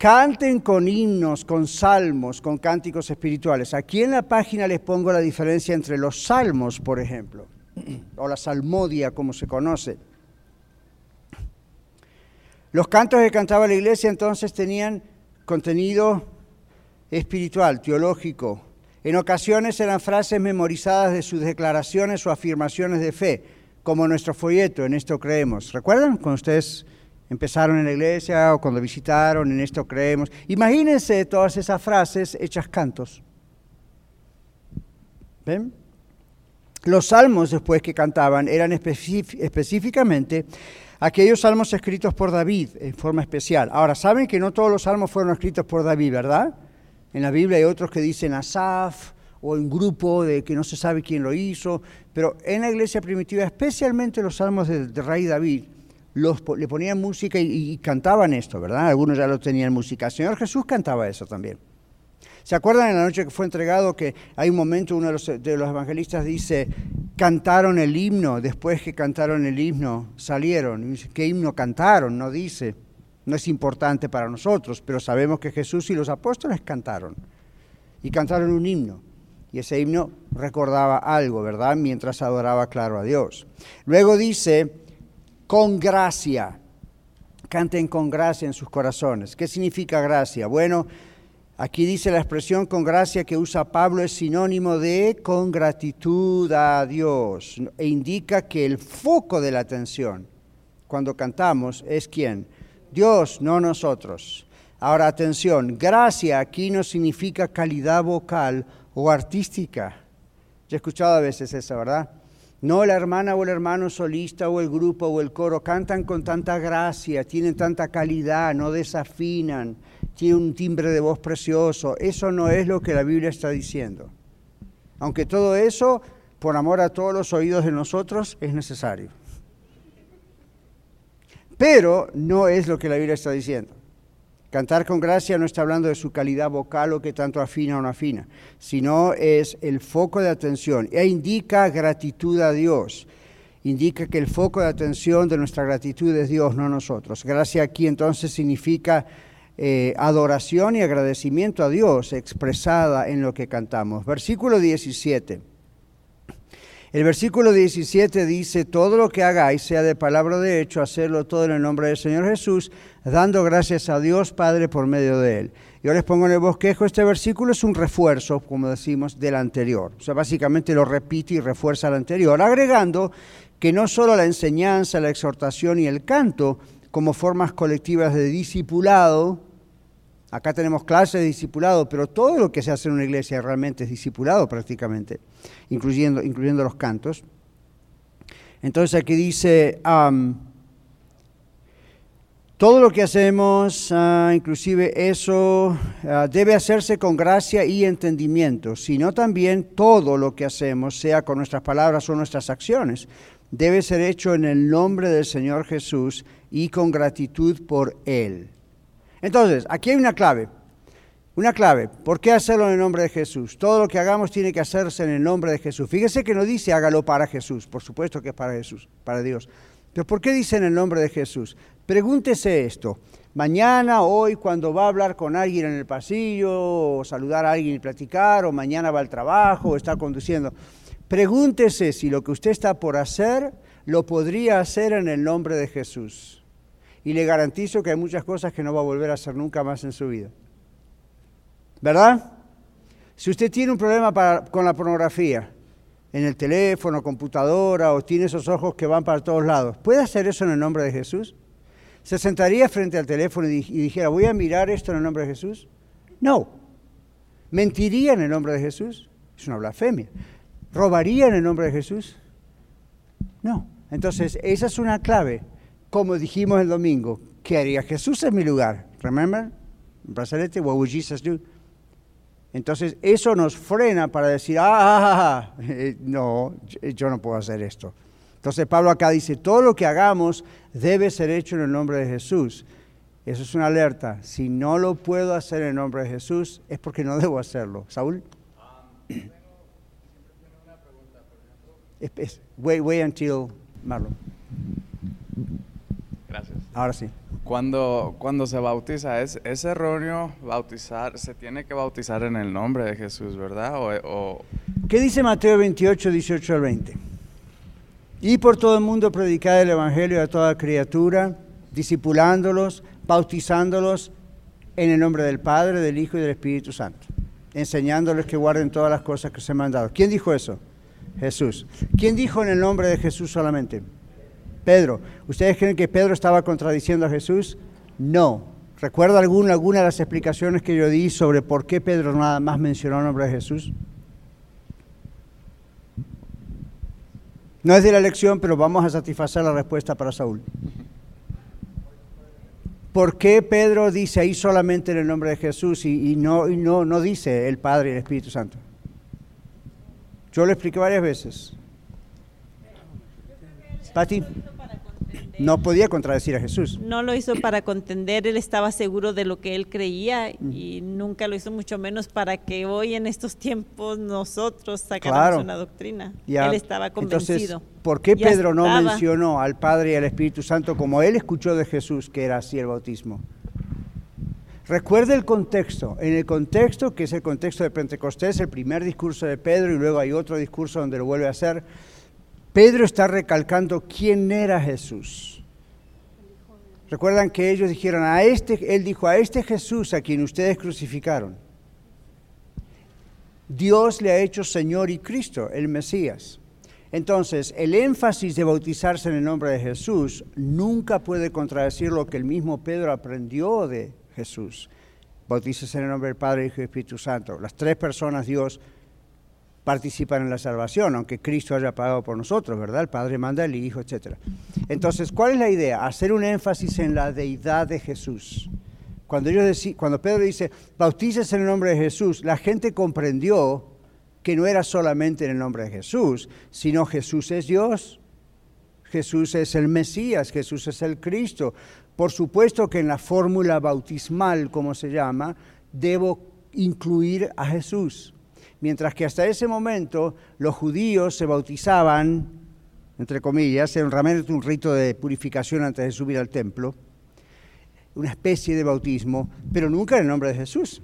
Canten con himnos, con salmos, con cánticos espirituales. Aquí en la página les pongo la diferencia entre los salmos, por ejemplo, o la salmodia, como se conoce. Los cantos que cantaba la iglesia entonces tenían contenido espiritual, teológico. En ocasiones eran frases memorizadas de sus declaraciones o afirmaciones de fe, como nuestro folleto, en esto creemos. ¿Recuerdan cuando ustedes empezaron en la iglesia o cuando visitaron, en esto creemos? Imagínense todas esas frases hechas cantos. ¿Ven? Los salmos después que cantaban eran específicamente aquellos salmos escritos por David en forma especial. Ahora, saben que no todos los salmos fueron escritos por David, ¿verdad? En la Biblia hay otros que dicen Asaf o en grupo de que no se sabe quién lo hizo, pero en la iglesia primitiva, especialmente los salmos de, rey David, le ponían música y, cantaban esto, ¿verdad? Algunos ya lo tenían música. El Señor Jesús cantaba eso también. ¿Se acuerdan en la noche que fue entregado que hay un momento, uno de los, evangelistas dice, cantaron el himno, después que cantaron el himno, salieron. ¿Qué himno cantaron? No dice. No es importante para nosotros, pero sabemos que Jesús y los apóstoles cantaron. Y cantaron un himno. Y ese himno recordaba algo, ¿verdad? Mientras adoraba claro a Dios. Luego dice, con gracia. Canten con gracia en sus corazones. ¿Qué significa gracia? Bueno, aquí dice la expresión con gracia que usa Pablo es sinónimo de con gratitud a Dios. E indica que el foco de la atención cuando cantamos es quién? Dios, no nosotros. Ahora atención, gracia aquí no significa calidad vocal o artística. Yo he escuchado a veces eso, ¿verdad? No la hermana o el hermano solista o el grupo o el coro cantan con tanta gracia, tienen tanta calidad, no desafinan, tienen un timbre de voz precioso. Eso no es lo que la Biblia está diciendo. Aunque todo eso, por amor a todos los oídos de nosotros, es necesario. Pero no es lo que la Biblia está diciendo. Cantar con gracia no está hablando de su calidad vocal o que tanto afina o no afina, sino es el foco de atención e indica gratitud a Dios. Indica que el foco de atención de nuestra gratitud es Dios, no nosotros. Gracia aquí entonces significa eh, adoración y agradecimiento a Dios expresada en lo que cantamos. Versículo 17. El versículo 17 dice, todo lo que hagáis, sea de palabra o de hecho, hacerlo todo en el nombre del Señor Jesús, dando gracias a Dios Padre por medio de él. Yo les pongo en el bosquejo, este versículo es un refuerzo, como decimos, del anterior. O sea, básicamente lo repite y refuerza el anterior, agregando que no solo la enseñanza, la exhortación y el canto, como formas colectivas de discipulado, Acá tenemos clases de discipulado, pero todo lo que se hace en una iglesia realmente es discipulado prácticamente, incluyendo, incluyendo los cantos. Entonces aquí dice, todo lo que hacemos, ah, inclusive eso, ah, debe hacerse con gracia y entendimiento, sino también todo lo que hacemos, sea con nuestras palabras o nuestras acciones, debe ser hecho en el nombre del Señor Jesús y con gratitud por Él. Entonces, aquí hay una clave. Una clave. ¿Por qué hacerlo en el nombre de Jesús? Todo lo que hagamos tiene que hacerse en el nombre de Jesús. Fíjese que no dice hágalo para Jesús. Por supuesto que es para Jesús, para Dios. Pero ¿por qué dice en el nombre de Jesús? Pregúntese esto. Mañana, hoy, cuando va a hablar con alguien en el pasillo, o saludar a alguien y platicar, o mañana va al trabajo, o está conduciendo, pregúntese si lo que usted está por hacer lo podría hacer en el nombre de Jesús y le garantizo que hay muchas cosas que no va a volver a hacer nunca más en su vida. ¿Verdad? Si usted tiene un problema con la pornografía, en el teléfono, computadora, o tiene esos ojos que van para todos lados, ¿puede hacer eso en el nombre de Jesús? ¿Se sentaría frente al teléfono y, dijera, voy a mirar esto en el nombre de Jesús? No. ¿Mentiría en el nombre de Jesús? Es una blasfemia. ¿Robaría en el nombre de Jesús? No. Entonces, esa es una clave como dijimos el domingo, ¿qué haría Jesús en mi lugar? Remember? Brazalete, what would Jesus do? Entonces, eso nos frena para decir, ah, ah, ah, ah eh, no, yo no puedo hacer esto. Entonces, Pablo acá dice, todo lo que hagamos debe ser hecho en el nombre de Jesús. Eso es una alerta. Si no lo puedo hacer en el nombre de Jesús, es porque no debo hacerlo. Saúl. wait, wait until Marlon. Gracias. Ahora sí. Cuando, cuando se bautiza, es, es erróneo bautizar, se tiene que bautizar en el nombre de Jesús, ¿verdad? O, o- ¿Qué dice Mateo 28, 18 al 20? Y por todo el mundo predicar el Evangelio a toda criatura, discipulándolos, bautizándolos en el nombre del Padre, del Hijo y del Espíritu Santo, enseñándoles que guarden todas las cosas que se me han dado. ¿Quién dijo eso? Jesús. ¿Quién dijo en el nombre de Jesús solamente? Pedro. ¿Ustedes creen que Pedro estaba contradiciendo a Jesús? No. ¿Recuerda alguna, alguna de las explicaciones que yo di sobre por qué Pedro nada más mencionó el nombre de Jesús? No es de la lección, pero vamos a satisfacer la respuesta para Saúl. ¿Por qué Pedro dice ahí solamente en el nombre de Jesús y, no, no, no dice el Padre y el Espíritu Santo? Yo lo expliqué varias veces. Pati, no podía contradecir a Jesús. No lo hizo para contender, él estaba seguro de lo que él creía y nunca lo hizo mucho menos para que hoy en estos tiempos nosotros sacáramos Claro. una doctrina. Ya. Él estaba convencido. Entonces, ¿por qué Ya Pedro no estaba. mencionó al Padre y al Espíritu Santo como él escuchó de Jesús que era así el bautismo? Recuerde el contexto. En el contexto, que es el contexto de Pentecostés, el primer discurso de Pedro y luego hay otro discurso donde lo vuelve a hacer, Pedro está recalcando quién era Jesús. Recuerdan que ellos dijeron a este, él dijo a este Jesús a quien ustedes crucificaron. Dios le ha hecho Señor y Cristo, el Mesías. Entonces, el énfasis de bautizarse en el nombre de Jesús nunca puede contradecir lo que el mismo Pedro aprendió de Jesús. Bautícese en el nombre del Padre, Hijo y Espíritu Santo. Las tres personas Dios participan en la salvación, aunque Cristo haya pagado por nosotros, ¿verdad? El Padre manda, el Hijo, etc. Entonces, ¿cuál es la idea? Hacer un énfasis en la deidad de Jesús. Cuando, ellos cuando Pedro dice, bautícese en el nombre de Jesús, la gente comprendió que no era solamente en el nombre de Jesús, sino Jesús es Dios, Jesús es el Mesías, Jesús es el Cristo. Por supuesto que en la fórmula bautismal, como se llama, debo incluir a Jesús. Mientras que hasta ese momento los judíos se bautizaban, entre comillas, era realmente un rito de purificación antes de subir al templo, una especie de bautismo, pero nunca en el nombre de Jesús.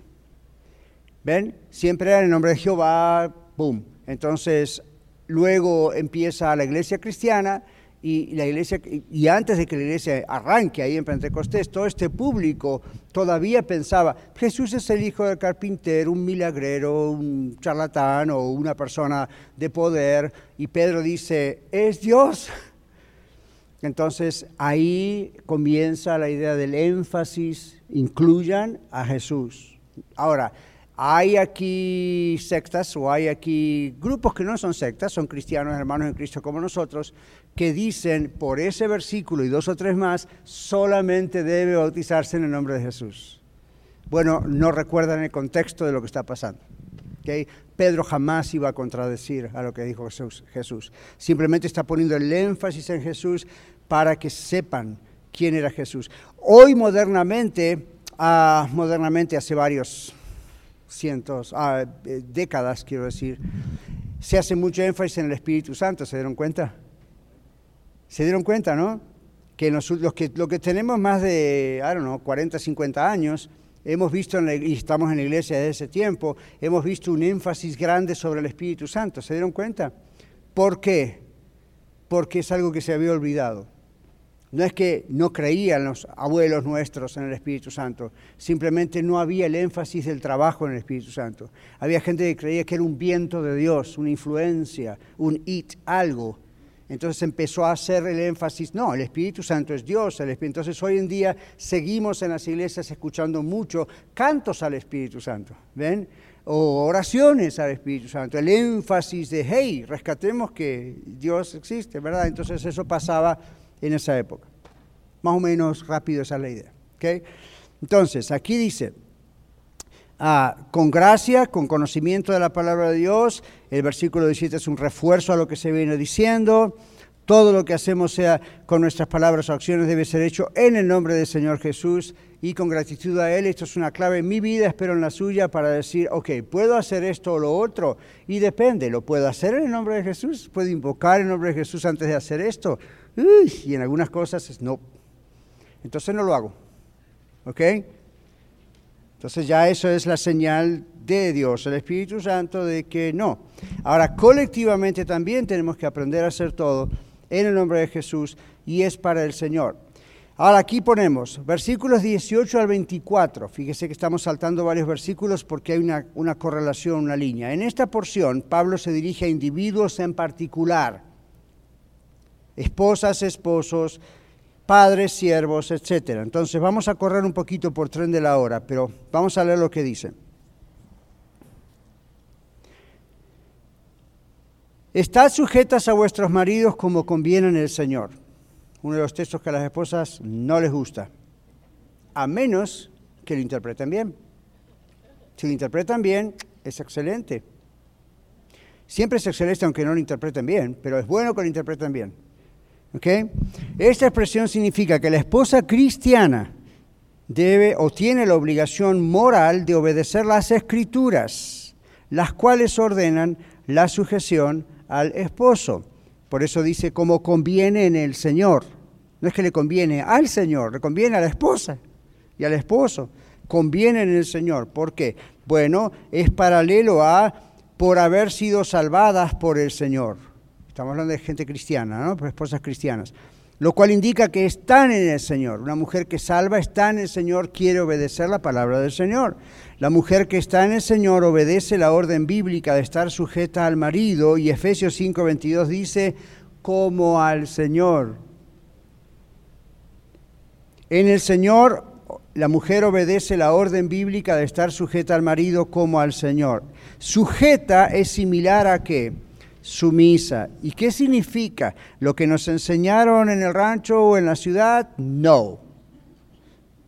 ¿Ven? Siempre era en el nombre de Jehová, ¡boom! Entonces, luego empieza la iglesia cristiana y la iglesia y antes de que la iglesia arranque ahí en Pentecostés, todo este público todavía pensaba, Jesús es el hijo del carpintero, un milagrero, un charlatán o una persona de poder, y Pedro dice, es Dios. Entonces ahí comienza la idea del énfasis, incluyan a Jesús. Ahora, hay aquí sectas o hay aquí grupos que no son sectas, son cristianos, hermanos en Cristo como nosotros, que dicen por ese versículo y dos o tres más, solamente debe bautizarse en el nombre de Jesús. Bueno, no recuerdan el contexto de lo que está pasando. ¿ok? Pedro jamás iba a contradecir a lo que dijo Jesús, Jesús. Simplemente está poniendo el énfasis en Jesús para que sepan quién era Jesús. Hoy modernamente, ah, modernamente hace varios cientos, ah, eh, décadas quiero decir, se hace mucho énfasis en el Espíritu Santo, ¿se dieron cuenta? ¿Se dieron cuenta, no? Que nos- los que, lo que tenemos más de, I don't know, 40, 50 años, hemos visto, en la- y estamos en la iglesia desde ese tiempo, hemos visto un énfasis grande sobre el Espíritu Santo. ¿Se dieron cuenta? ¿Por qué? Porque es algo que se había olvidado. No es que no creían los abuelos nuestros en el Espíritu Santo, simplemente no había el énfasis del trabajo en el Espíritu Santo. Había gente que creía que era un viento de Dios, una influencia, un it, algo. Entonces empezó a hacer el énfasis, no, el Espíritu Santo es Dios. El Espíritu. Entonces hoy en día seguimos en las iglesias escuchando mucho cantos al Espíritu Santo, ¿ven? O oraciones al Espíritu Santo. El énfasis de, hey, rescatemos que Dios existe, ¿verdad? Entonces eso pasaba en esa época. Más o menos rápido esa es la idea. Entonces, aquí dice, ah, con gracia, con conocimiento de la palabra de Dios, el versículo 17 es un refuerzo a lo que se viene diciendo, todo lo que hacemos sea con nuestras palabras o acciones debe ser hecho en el nombre del Señor Jesús y con gratitud a Él. Esto es una clave en mi vida, espero en la suya, para decir, ok, puedo hacer esto o lo otro. Y depende, ¿lo puedo hacer en el nombre de Jesús? ¿Puedo invocar el nombre de Jesús antes de hacer esto? Uy, y en algunas cosas es no. entonces no lo hago. ¿Ok? Entonces ya eso es la señal de Dios, el Espíritu Santo, de que no. Ahora, colectivamente también tenemos que aprender a hacer todo en el nombre de Jesús y es para el Señor. Ahora aquí ponemos versículos 18 al 24. Fíjese que estamos saltando varios versículos porque hay una, una, correlación, una línea. En esta porción Pablo se dirige a individuos en particular, esposas, esposos, padres, siervos, etc. Entonces vamos a correr un poquito por tren de la hora, pero vamos a leer lo que dice. Estad sujetas a vuestros maridos como conviene en el Señor uno de los textos que a las esposas no les gusta, a menos que lo interpreten bien. Si lo interpretan bien, es excelente. Siempre es excelente aunque no lo interpreten bien, pero es bueno que lo interpreten bien. ¿Okay? Esta expresión significa que la esposa cristiana debe o tiene la obligación moral de obedecer las escrituras, las cuales ordenan la sujeción al esposo. Por eso dice, como conviene en el Señor. No es que le conviene al Señor, le conviene a la esposa y al esposo. Conviene en el Señor. ¿Por qué? Bueno, es paralelo a por haber sido salvadas por el Señor. Estamos hablando de gente cristiana, ¿no? Esposas cristianas. Lo cual indica que están en el Señor. Una mujer que salva está en el Señor, quiere obedecer la palabra del Señor. La mujer que está en el Señor obedece la orden bíblica de estar sujeta al marido y Efesios 5:22 dice, como al Señor. En el Señor la mujer obedece la orden bíblica de estar sujeta al marido como al Señor. Sujeta es similar a qué? Sumisa. ¿Y qué significa? ¿Lo que nos enseñaron en el rancho o en la ciudad? No.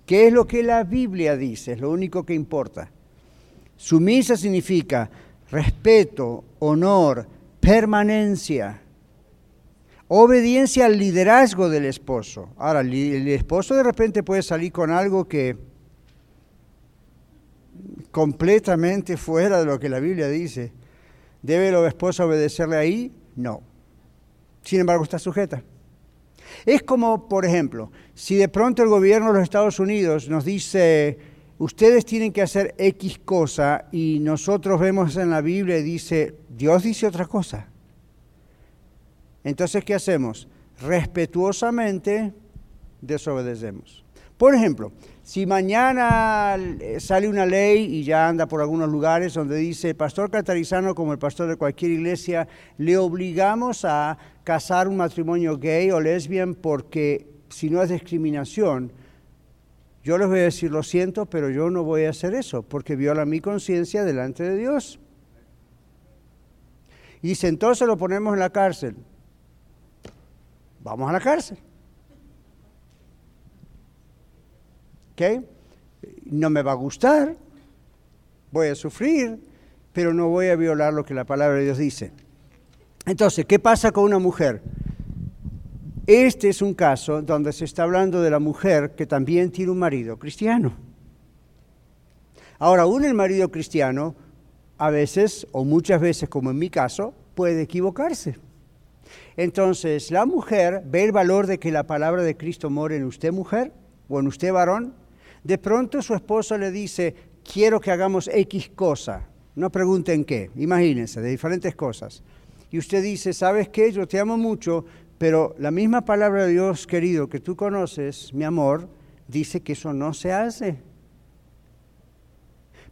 ¿Qué es lo que la Biblia dice? Es lo único que importa. Sumisa significa respeto, honor, permanencia, obediencia al liderazgo del esposo. Ahora, el esposo de repente puede salir con algo que completamente fuera de lo que la Biblia dice. ¿Debe el esposo obedecerle ahí? No. Sin embargo, está sujeta. Es como, por ejemplo, si de pronto el gobierno de los Estados Unidos nos dice, ustedes tienen que hacer X cosa y nosotros vemos en la Biblia y dice, Dios dice otra cosa. Entonces, ¿qué hacemos? Respetuosamente desobedecemos. Por ejemplo, si mañana sale una ley y ya anda por algunos lugares donde dice, pastor catarizano como el pastor de cualquier iglesia, le obligamos a casar un matrimonio gay o lesbian porque si no es discriminación, yo les voy a decir, lo siento, pero yo no voy a hacer eso porque viola mi conciencia delante de Dios. Y dice, entonces lo ponemos en la cárcel. Vamos a la cárcel. No me va a gustar, voy a sufrir, pero no voy a violar lo que la palabra de Dios dice. Entonces, ¿qué pasa con una mujer? Este es un caso donde se está hablando de la mujer que también tiene un marido cristiano. Ahora, aún el marido cristiano, a veces, o muchas veces, como en mi caso, puede equivocarse. Entonces, la mujer ve el valor de que la palabra de Cristo more en usted, mujer, o en usted, varón. De pronto su esposo le dice, quiero que hagamos X cosa. No pregunten qué, imagínense, de diferentes cosas y usted dice, ¿sabes qué? Yo te amo mucho, pero la misma palabra de Dios querido que tú conoces, mi amor, dice que eso no se hace.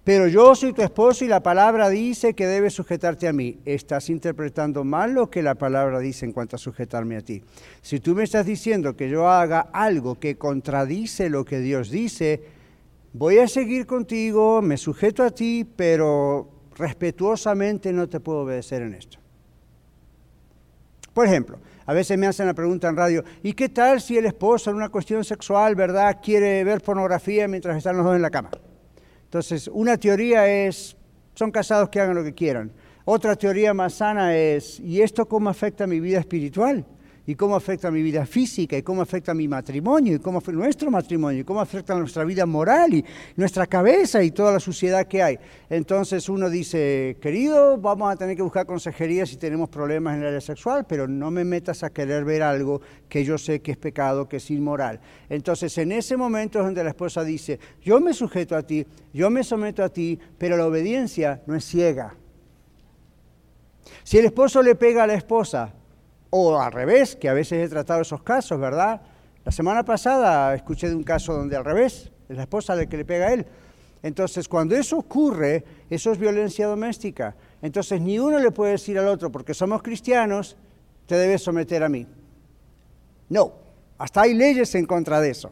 Pero yo soy tu esposo y la palabra dice que debes sujetarte a mí. Estás interpretando mal lo que la palabra dice en cuanto a sujetarme a ti. Si tú me estás diciendo que yo haga algo que contradice lo que Dios dice, voy a seguir contigo, me sujeto a ti, pero respetuosamente no te puedo obedecer en esto. Por ejemplo, a veces me hacen la pregunta en radio, ¿y qué tal si el esposo en una cuestión sexual, verdad, quiere ver pornografía mientras están los dos en la cama? Entonces, una teoría es, son casados que hagan lo que quieran. Otra teoría más sana es, ¿y esto cómo afecta mi vida espiritual? Y cómo afecta mi vida física, y cómo afecta mi matrimonio, y cómo afecta nuestro matrimonio, y cómo afecta nuestra vida moral y nuestra cabeza y toda la suciedad que hay. Entonces uno dice, querido, vamos a tener que buscar consejería si tenemos problemas en el área sexual, pero no me metas a querer ver algo que yo sé que es pecado, que es inmoral. Entonces en ese momento es donde la esposa dice, yo me sujeto a ti, yo me someto a ti, pero la obediencia no es ciega. Si el esposo le pega a la esposa, o al revés, que a veces he tratado esos casos, ¿verdad? La semana pasada escuché de un caso donde al revés, es la esposa de que le pega a él. Entonces, cuando eso ocurre, eso es violencia doméstica. Entonces, ni uno le puede decir al otro, porque somos cristianos, te debes someter a mí. No, hasta hay leyes en contra de eso.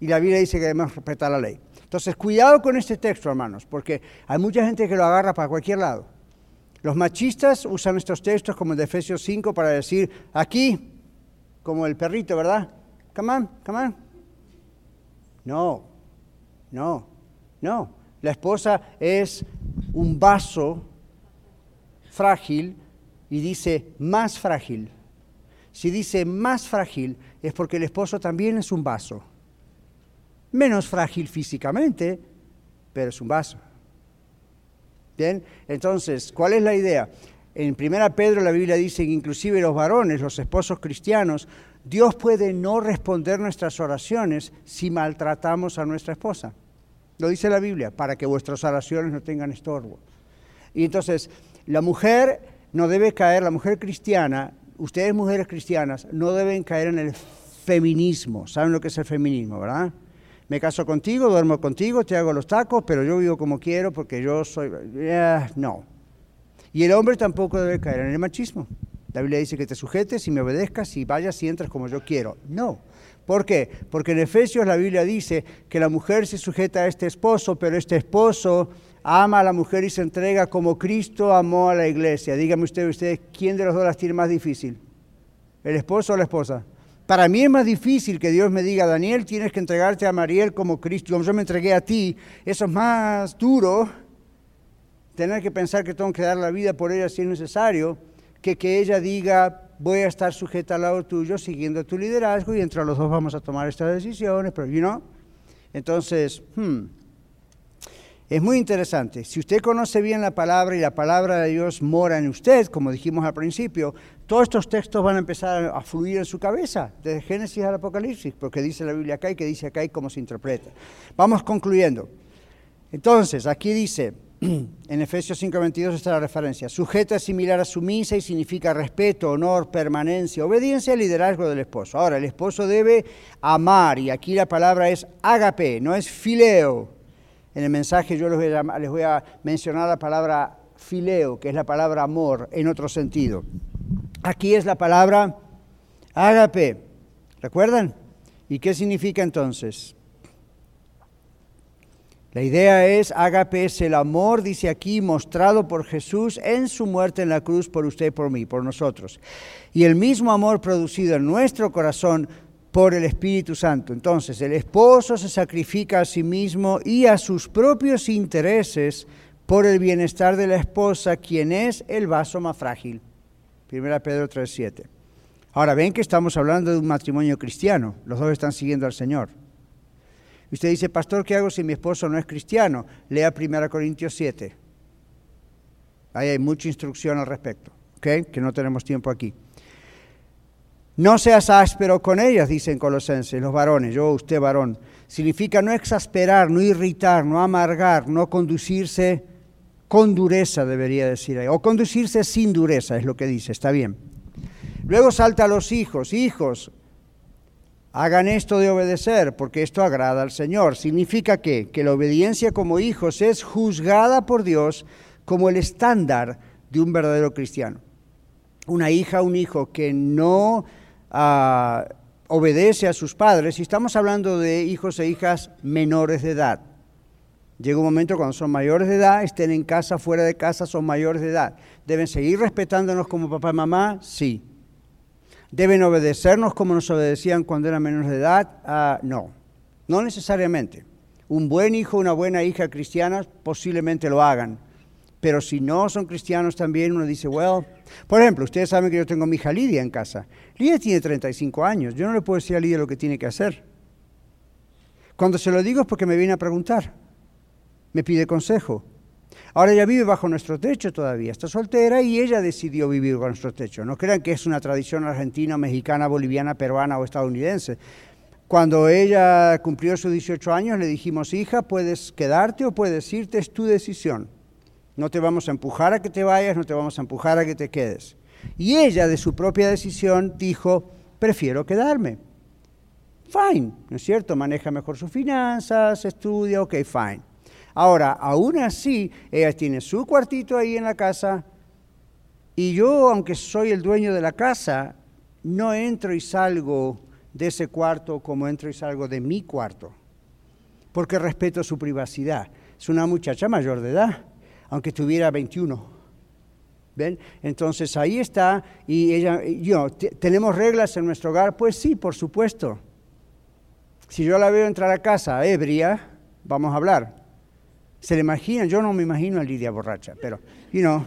Y la Biblia dice que debemos respetar la ley. Entonces, cuidado con este texto, hermanos, porque hay mucha gente que lo agarra para cualquier lado. Los machistas usan estos textos como el de Efesios 5 para decir, aquí, como el perrito, ¿verdad? Come on, come on. No, no, no. La esposa es un vaso frágil y dice más frágil. Si dice más frágil es porque el esposo también es un vaso. Menos frágil físicamente, pero es un vaso. Bien, entonces, ¿cuál es la idea? En 1 Pedro la Biblia dice que inclusive los varones, los esposos cristianos, Dios puede no responder nuestras oraciones si maltratamos a nuestra esposa. Lo dice la Biblia, para que vuestras oraciones no tengan estorbo. Y entonces, la mujer no debe caer, la mujer cristiana, ustedes mujeres cristianas, no deben caer en el feminismo. ¿Saben lo que es el feminismo, verdad? Me caso contigo, duermo contigo, te hago los tacos, pero yo vivo como quiero porque yo soy... Eh, no. Y el hombre tampoco debe caer en el machismo. La Biblia dice que te sujetes y me obedezcas y vayas y entres como yo quiero. No. ¿Por qué? Porque en Efesios la Biblia dice que la mujer se sujeta a este esposo, pero este esposo ama a la mujer y se entrega como Cristo amó a la iglesia. Dígame usted, ustedes, ¿quién de los dos las tiene más difícil? ¿El esposo o la esposa? Para mí es más difícil que Dios me diga, Daniel, tienes que entregarte a Mariel como Cristo, como yo me entregué a ti. Eso es más duro, tener que pensar que tengo que dar la vida por ella si es necesario, que que ella diga, voy a estar sujeta al lado tuyo, siguiendo tu liderazgo, y entre los dos vamos a tomar estas decisiones, pero, you know? Entonces, hmm, es muy interesante. Si usted conoce bien la palabra y la palabra de Dios mora en usted, como dijimos al principio, todos estos textos van a empezar a fluir en su cabeza, desde Génesis al Apocalipsis, porque dice la Biblia acá y que dice acá y cómo se interpreta. Vamos concluyendo. Entonces, aquí dice, en Efesios 5:22 está la referencia, sujeta es similar a sumisa y significa respeto, honor, permanencia, obediencia al liderazgo del esposo. Ahora, el esposo debe amar, y aquí la palabra es agape, no es fileo en el mensaje yo les voy, a, mencionar la palabra fileo, que es la palabra amor en otro sentido. Aquí es la palabra ágape. ¿Recuerdan? ¿Y qué significa entonces? La idea es, ágape es el amor, dice aquí, mostrado por Jesús en su muerte en la cruz por usted por mí, por nosotros. Y el mismo amor producido en nuestro corazón por el Espíritu Santo. Entonces, el esposo se sacrifica a sí mismo y a sus propios intereses por el bienestar de la esposa, quien es el vaso más frágil. 1 Pedro 3:7. Ahora ven que estamos hablando de un matrimonio cristiano, los dos están siguiendo al Señor. usted dice, pastor, ¿qué hago si mi esposo no es cristiano? Lea 1 Corintios 7. Ahí hay mucha instrucción al respecto, ¿ok? Que no tenemos tiempo aquí. No seas áspero con ellas, dicen Colosenses, los varones, yo, usted varón. Significa no exasperar, no irritar, no amargar, no conducirse con dureza, debería decir ahí. O conducirse sin dureza, es lo que dice, está bien. Luego salta a los hijos, hijos, hagan esto de obedecer, porque esto agrada al Señor. Significa que, que la obediencia como hijos es juzgada por Dios como el estándar de un verdadero cristiano. Una hija, un hijo que no obedece a sus padres, y estamos hablando de hijos e hijas menores de edad. Llega un momento cuando son mayores de edad, estén en casa, fuera de casa, son mayores de edad. ¿Deben seguir respetándonos como papá y mamá? Sí. ¿Deben obedecernos como nos obedecían cuando eran menores de edad? Ah, no, no necesariamente. Un buen hijo, una buena hija cristiana posiblemente lo hagan, Pero si no son cristianos también, uno dice, well, por ejemplo, ustedes saben que yo tengo mi hija Lidia en casa. Lidia tiene 35 años, yo no le puedo decir a Lidia lo que tiene que hacer. Cuando se lo digo es porque me viene a preguntar, me pide consejo. Ahora ella vive bajo nuestro techo todavía, está soltera y ella decidió vivir bajo nuestro techo. No crean que es una tradición argentina, mexicana, boliviana, peruana o estadounidense. Cuando ella cumplió sus 18 años le dijimos, hija, puedes quedarte o puedes irte, es tu decisión. No te vamos a empujar a que te vayas, no te vamos a empujar a que te quedes. Y ella, de su propia decisión, dijo, prefiero quedarme. Fine, ¿no es cierto? Maneja mejor sus finanzas, estudia, ok, fine. Ahora, aún así, ella tiene su cuartito ahí en la casa y yo, aunque soy el dueño de la casa, no entro y salgo de ese cuarto como entro y salgo de mi cuarto, porque respeto su privacidad. Es una muchacha mayor de edad, aunque tuviera 21. ¿Ven? Entonces ahí está, y ella, yo, ¿tenemos reglas en nuestro hogar? Pues sí, por supuesto. Si yo la veo entrar a casa ebria, vamos a hablar. ¿Se le imaginan? Yo no me imagino a Lidia borracha, pero, you know.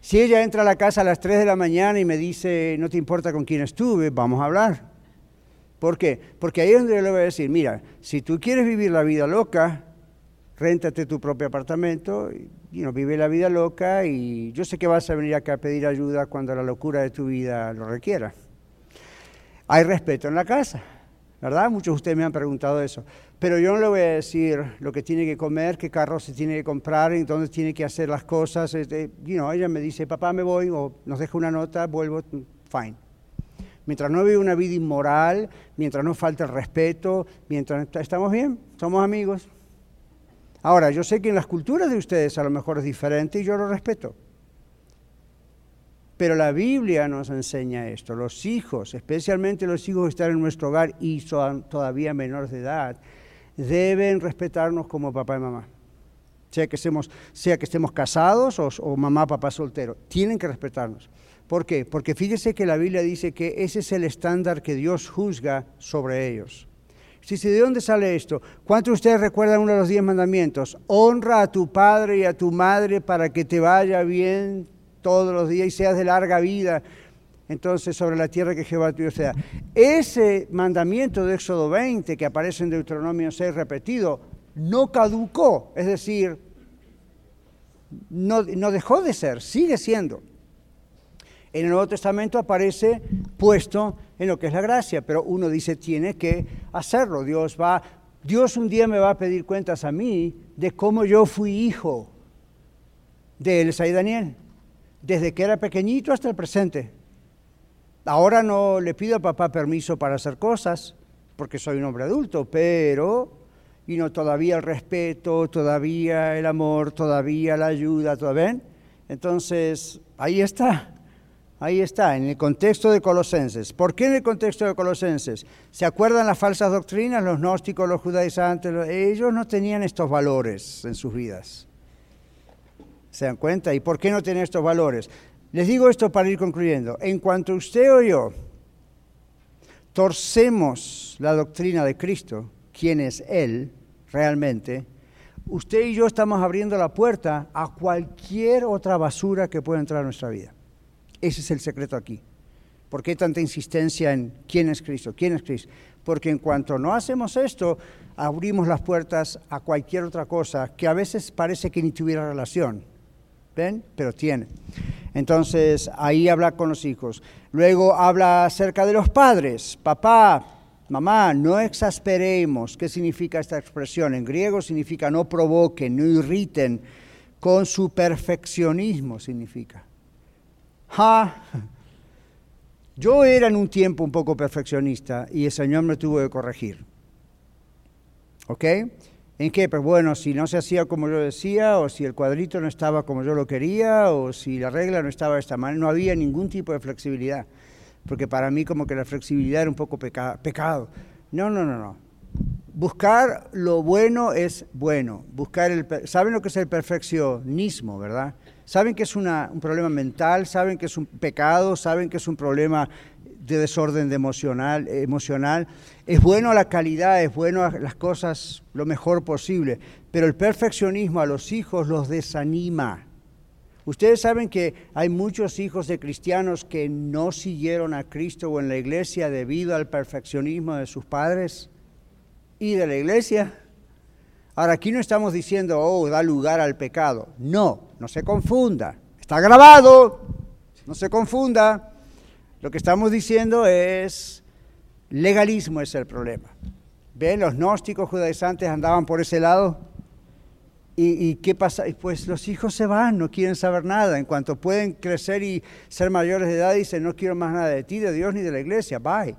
Si ella entra a la casa a las 3 de la mañana y me dice, no te importa con quién estuve, vamos a hablar. ¿Por qué? Porque ahí es donde yo le voy a decir, mira, si tú quieres vivir la vida loca, réntate tu propio apartamento, y you vive la vida loca y yo sé que vas a venir acá a pedir ayuda cuando la locura de tu vida lo requiera. Hay respeto en la casa. ¿verdad? Muchos de ustedes me han preguntado eso. Pero yo no le voy a decir lo que tiene que comer, qué carro se tiene que comprar, en dónde tiene que hacer las cosas. Este, ella me dice, papá, me voy, o nos deja una nota, vuelvo, fine. Mientras no vive una vida inmoral, mientras no falta el respeto, mientras estamos bien, somos amigos. Ahora, yo sé que en las culturas de ustedes a lo mejor es diferente y yo lo respeto. Pero la Biblia nos enseña esto. Los hijos, especialmente los hijos que están en nuestro hogar y son todavía menores de edad, deben respetarnos como papá y mamá. Sea que estemos, sea que estemos casados o, o mamá, papá soltero. Tienen que respetarnos. ¿Por qué? Porque fíjese que la Biblia dice que ese es el estándar que Dios juzga sobre ellos. Si ¿de dónde sale esto? ¿Cuántos de ustedes recuerdan uno de los diez mandamientos? Honra a tu padre y a tu madre para que te vaya bien todos los días y seas de larga vida. Entonces, sobre la tierra que Jehová tuyo sea. Ese mandamiento de Éxodo 20 que aparece en Deuteronomio 6 repetido, no caducó, es decir, no dejó de ser, sigue siendo. En el Nuevo Testamento aparece puesto en lo que es la gracia, pero uno dice tiene que hacerlo. Dios va, Dios un día me va a pedir cuentas a mí de cómo yo fui hijo de Elsa y Daniel desde que era pequeñito hasta el presente. Ahora no le pido a papá permiso para hacer cosas, porque soy un hombre adulto, pero y no todavía el respeto, todavía el amor, todavía la ayuda, ¿todo ven? Entonces, ahí está, ahí está, en el contexto de Colosenses. ¿Por qué en el contexto de Colosenses? ¿Se acuerdan las falsas doctrinas, los gnósticos, los judaizantes? Ellos no tenían estos valores en sus vidas. ¿Se dan cuenta? ¿Y por qué no tiene estos valores? Les digo esto para ir concluyendo. En cuanto usted o yo torcemos la doctrina de Cristo, quién es Él realmente, usted y yo estamos abriendo la puerta a cualquier otra basura que pueda entrar a nuestra vida. Ese es el secreto aquí. ¿Por qué tanta insistencia en quién es Cristo? ¿Quién es Cristo? Porque en cuanto no hacemos esto, abrimos las puertas a cualquier otra cosa que a veces parece que ni tuviera relación ¿Ven? Pero tiene. Entonces, ahí habla con los hijos. Luego habla acerca de los padres. Papá, mamá, no exasperemos. ¿Qué significa esta expresión? En griego significa no provoquen, no irriten. Con su perfeccionismo significa. Ja. Yo era en un tiempo un poco perfeccionista y el Señor me tuvo que corregir. ¿Ok? ¿En qué? Pues bueno, si no se hacía como yo decía, o si el cuadrito no estaba como yo lo quería, o si la regla no estaba de esta manera, no había ningún tipo de flexibilidad. Porque para mí como que la flexibilidad era un poco pecado. No, no, no, no. Buscar lo bueno es bueno. Buscar el, ¿Saben lo que es el perfeccionismo, verdad? Saben que es una- un problema mental, saben que es un pecado, saben que es un problema de desorden de emocional, emocional. Es bueno la calidad, es bueno las cosas lo mejor posible, pero el perfeccionismo a los hijos los desanima. Ustedes saben que hay muchos hijos de cristianos que no siguieron a Cristo o en la iglesia debido al perfeccionismo de sus padres y de la iglesia. Ahora, aquí no estamos diciendo, oh, da lugar al pecado. No, no se confunda. Está grabado, no se confunda. Lo que estamos diciendo es, legalismo es el problema. ¿Ven? Los gnósticos judaizantes andaban por ese lado. ¿Y, y qué pasa? Pues los hijos se van, no quieren saber nada. En cuanto pueden crecer y ser mayores de edad, dicen, no quiero más nada de ti, de Dios ni de la iglesia. Bye.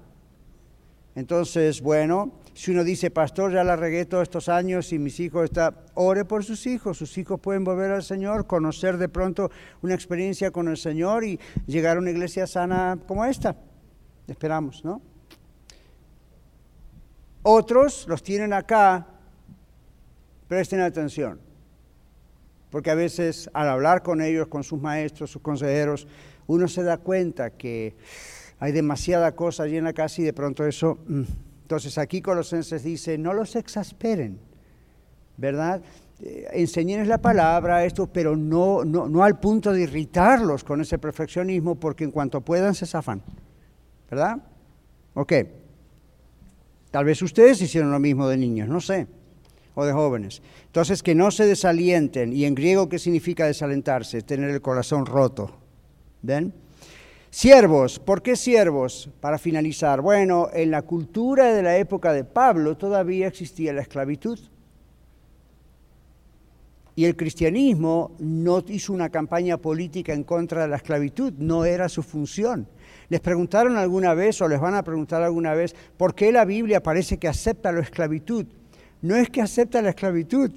Entonces, bueno, si uno dice, pastor, ya la regué todos estos años y mis hijos están, ore por sus hijos, sus hijos pueden volver al Señor, conocer de pronto una experiencia con el Señor y llegar a una iglesia sana como esta. Esperamos, ¿no? Otros los tienen acá, presten atención, porque a veces al hablar con ellos, con sus maestros, sus consejeros, uno se da cuenta que hay demasiada cosa allí en la casa y de pronto eso... mm. Entonces aquí Colosenses dice, no los exasperen, ¿verdad? Eh, enseñenles la palabra, esto, pero no, no, no al punto de irritarlos con ese perfeccionismo, porque en cuanto puedan se zafan, ¿verdad? Ok. Tal vez ustedes hicieron lo mismo de niños, no sé, o de jóvenes. Entonces, que no se desalienten, y en griego, ¿qué significa desalentarse? Tener el corazón roto, ¿ven? Siervos, ¿por qué siervos? Para finalizar, bueno, en la cultura de la época de Pablo todavía existía la esclavitud. Y el cristianismo no hizo una campaña política en contra de la esclavitud, no era su función. Les preguntaron alguna vez o les van a preguntar alguna vez por qué la Biblia parece que acepta la esclavitud. No es que acepta la esclavitud,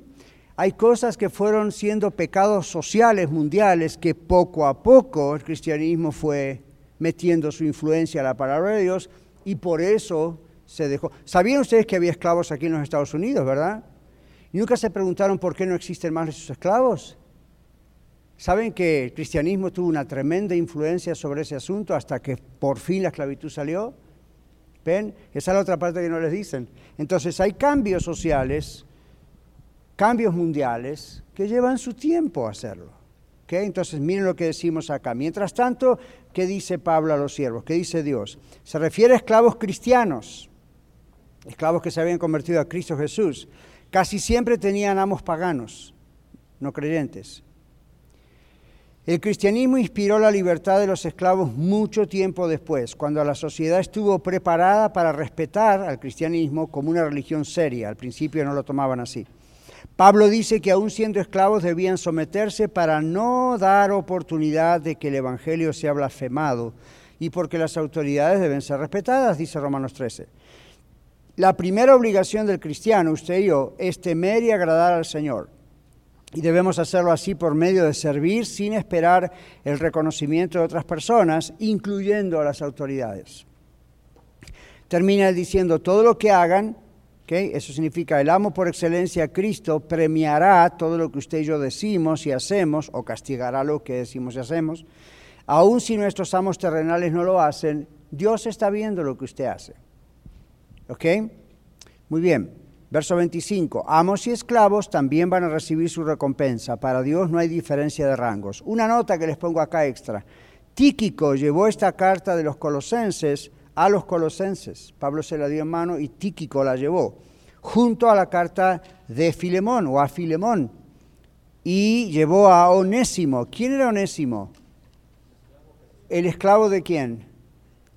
hay cosas que fueron siendo pecados sociales mundiales que poco a poco el cristianismo fue metiendo su influencia a la palabra de Dios y por eso se dejó. ¿Sabían ustedes que había esclavos aquí en los Estados Unidos, verdad? ¿Y nunca se preguntaron por qué no existen más esos esclavos? ¿Saben que el cristianismo tuvo una tremenda influencia sobre ese asunto hasta que por fin la esclavitud salió? ¿Ven? Esa es la otra parte que no les dicen. Entonces hay cambios sociales, cambios mundiales que llevan su tiempo a hacerlo. Entonces miren lo que decimos acá. Mientras tanto, ¿qué dice Pablo a los siervos? ¿Qué dice Dios? Se refiere a esclavos cristianos, esclavos que se habían convertido a Cristo Jesús. Casi siempre tenían amos paganos, no creyentes. El cristianismo inspiró la libertad de los esclavos mucho tiempo después, cuando la sociedad estuvo preparada para respetar al cristianismo como una religión seria. Al principio no lo tomaban así. Pablo dice que aún siendo esclavos debían someterse para no dar oportunidad de que el Evangelio sea blasfemado y porque las autoridades deben ser respetadas, dice Romanos 13. La primera obligación del cristiano, usted y yo, es temer y agradar al Señor. Y debemos hacerlo así por medio de servir sin esperar el reconocimiento de otras personas, incluyendo a las autoridades. Termina diciendo, todo lo que hagan, ¿okay? eso significa el amo por excelencia, Cristo, premiará todo lo que usted y yo decimos y hacemos, o castigará lo que decimos y hacemos. Aun si nuestros amos terrenales no lo hacen, Dios está viendo lo que usted hace. Muy bien. Verso 25. Amos y esclavos también van a recibir su recompensa. Para Dios no hay diferencia de rangos. Una nota que les pongo acá extra. Tíquico llevó esta carta de los colosenses a los colosenses. Pablo se la dio en mano y Tíquico la llevó. Junto a la carta de Filemón o a Filemón. Y llevó a Onésimo. ¿Quién era Onésimo? ¿El esclavo de quién?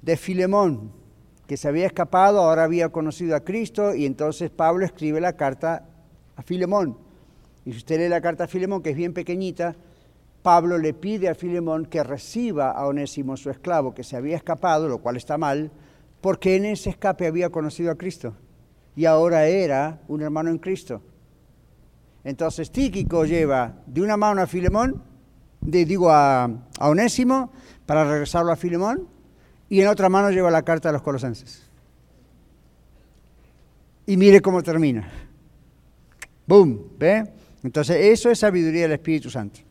De Filemón que se había escapado, ahora había conocido a Cristo y entonces Pablo escribe la carta a Filemón. Y si usted lee la carta a Filemón, que es bien pequeñita, Pablo le pide a Filemón que reciba a Onésimo, su esclavo, que se había escapado, lo cual está mal, porque en ese escape había conocido a Cristo y ahora era un hermano en Cristo. Entonces Tíquico lleva de una mano a Filemón, de, digo a, a Onésimo, para regresarlo a Filemón, y en otra mano lleva la carta a los colosenses. Y mire cómo termina. ¡Boom! ¿Ve? Entonces, eso es sabiduría del Espíritu Santo.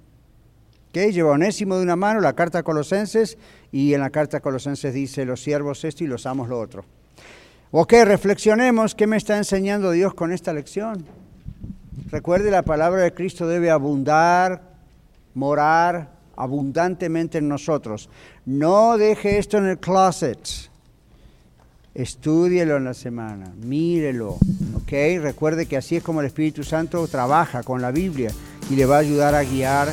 ¿Okay? Lleva Onésimo de una mano la carta a Colosenses y en la carta a Colosenses dice los siervos esto y los amos lo otro. Ok, reflexionemos qué me está enseñando Dios con esta lección. Recuerde, la palabra de Cristo debe abundar, morar abundantemente en nosotros. No deje esto en el closet. Estúdielo en la semana, mírelo, ¿ok? Recuerde que así es como el Espíritu Santo trabaja con la Biblia y le va a ayudar a guiar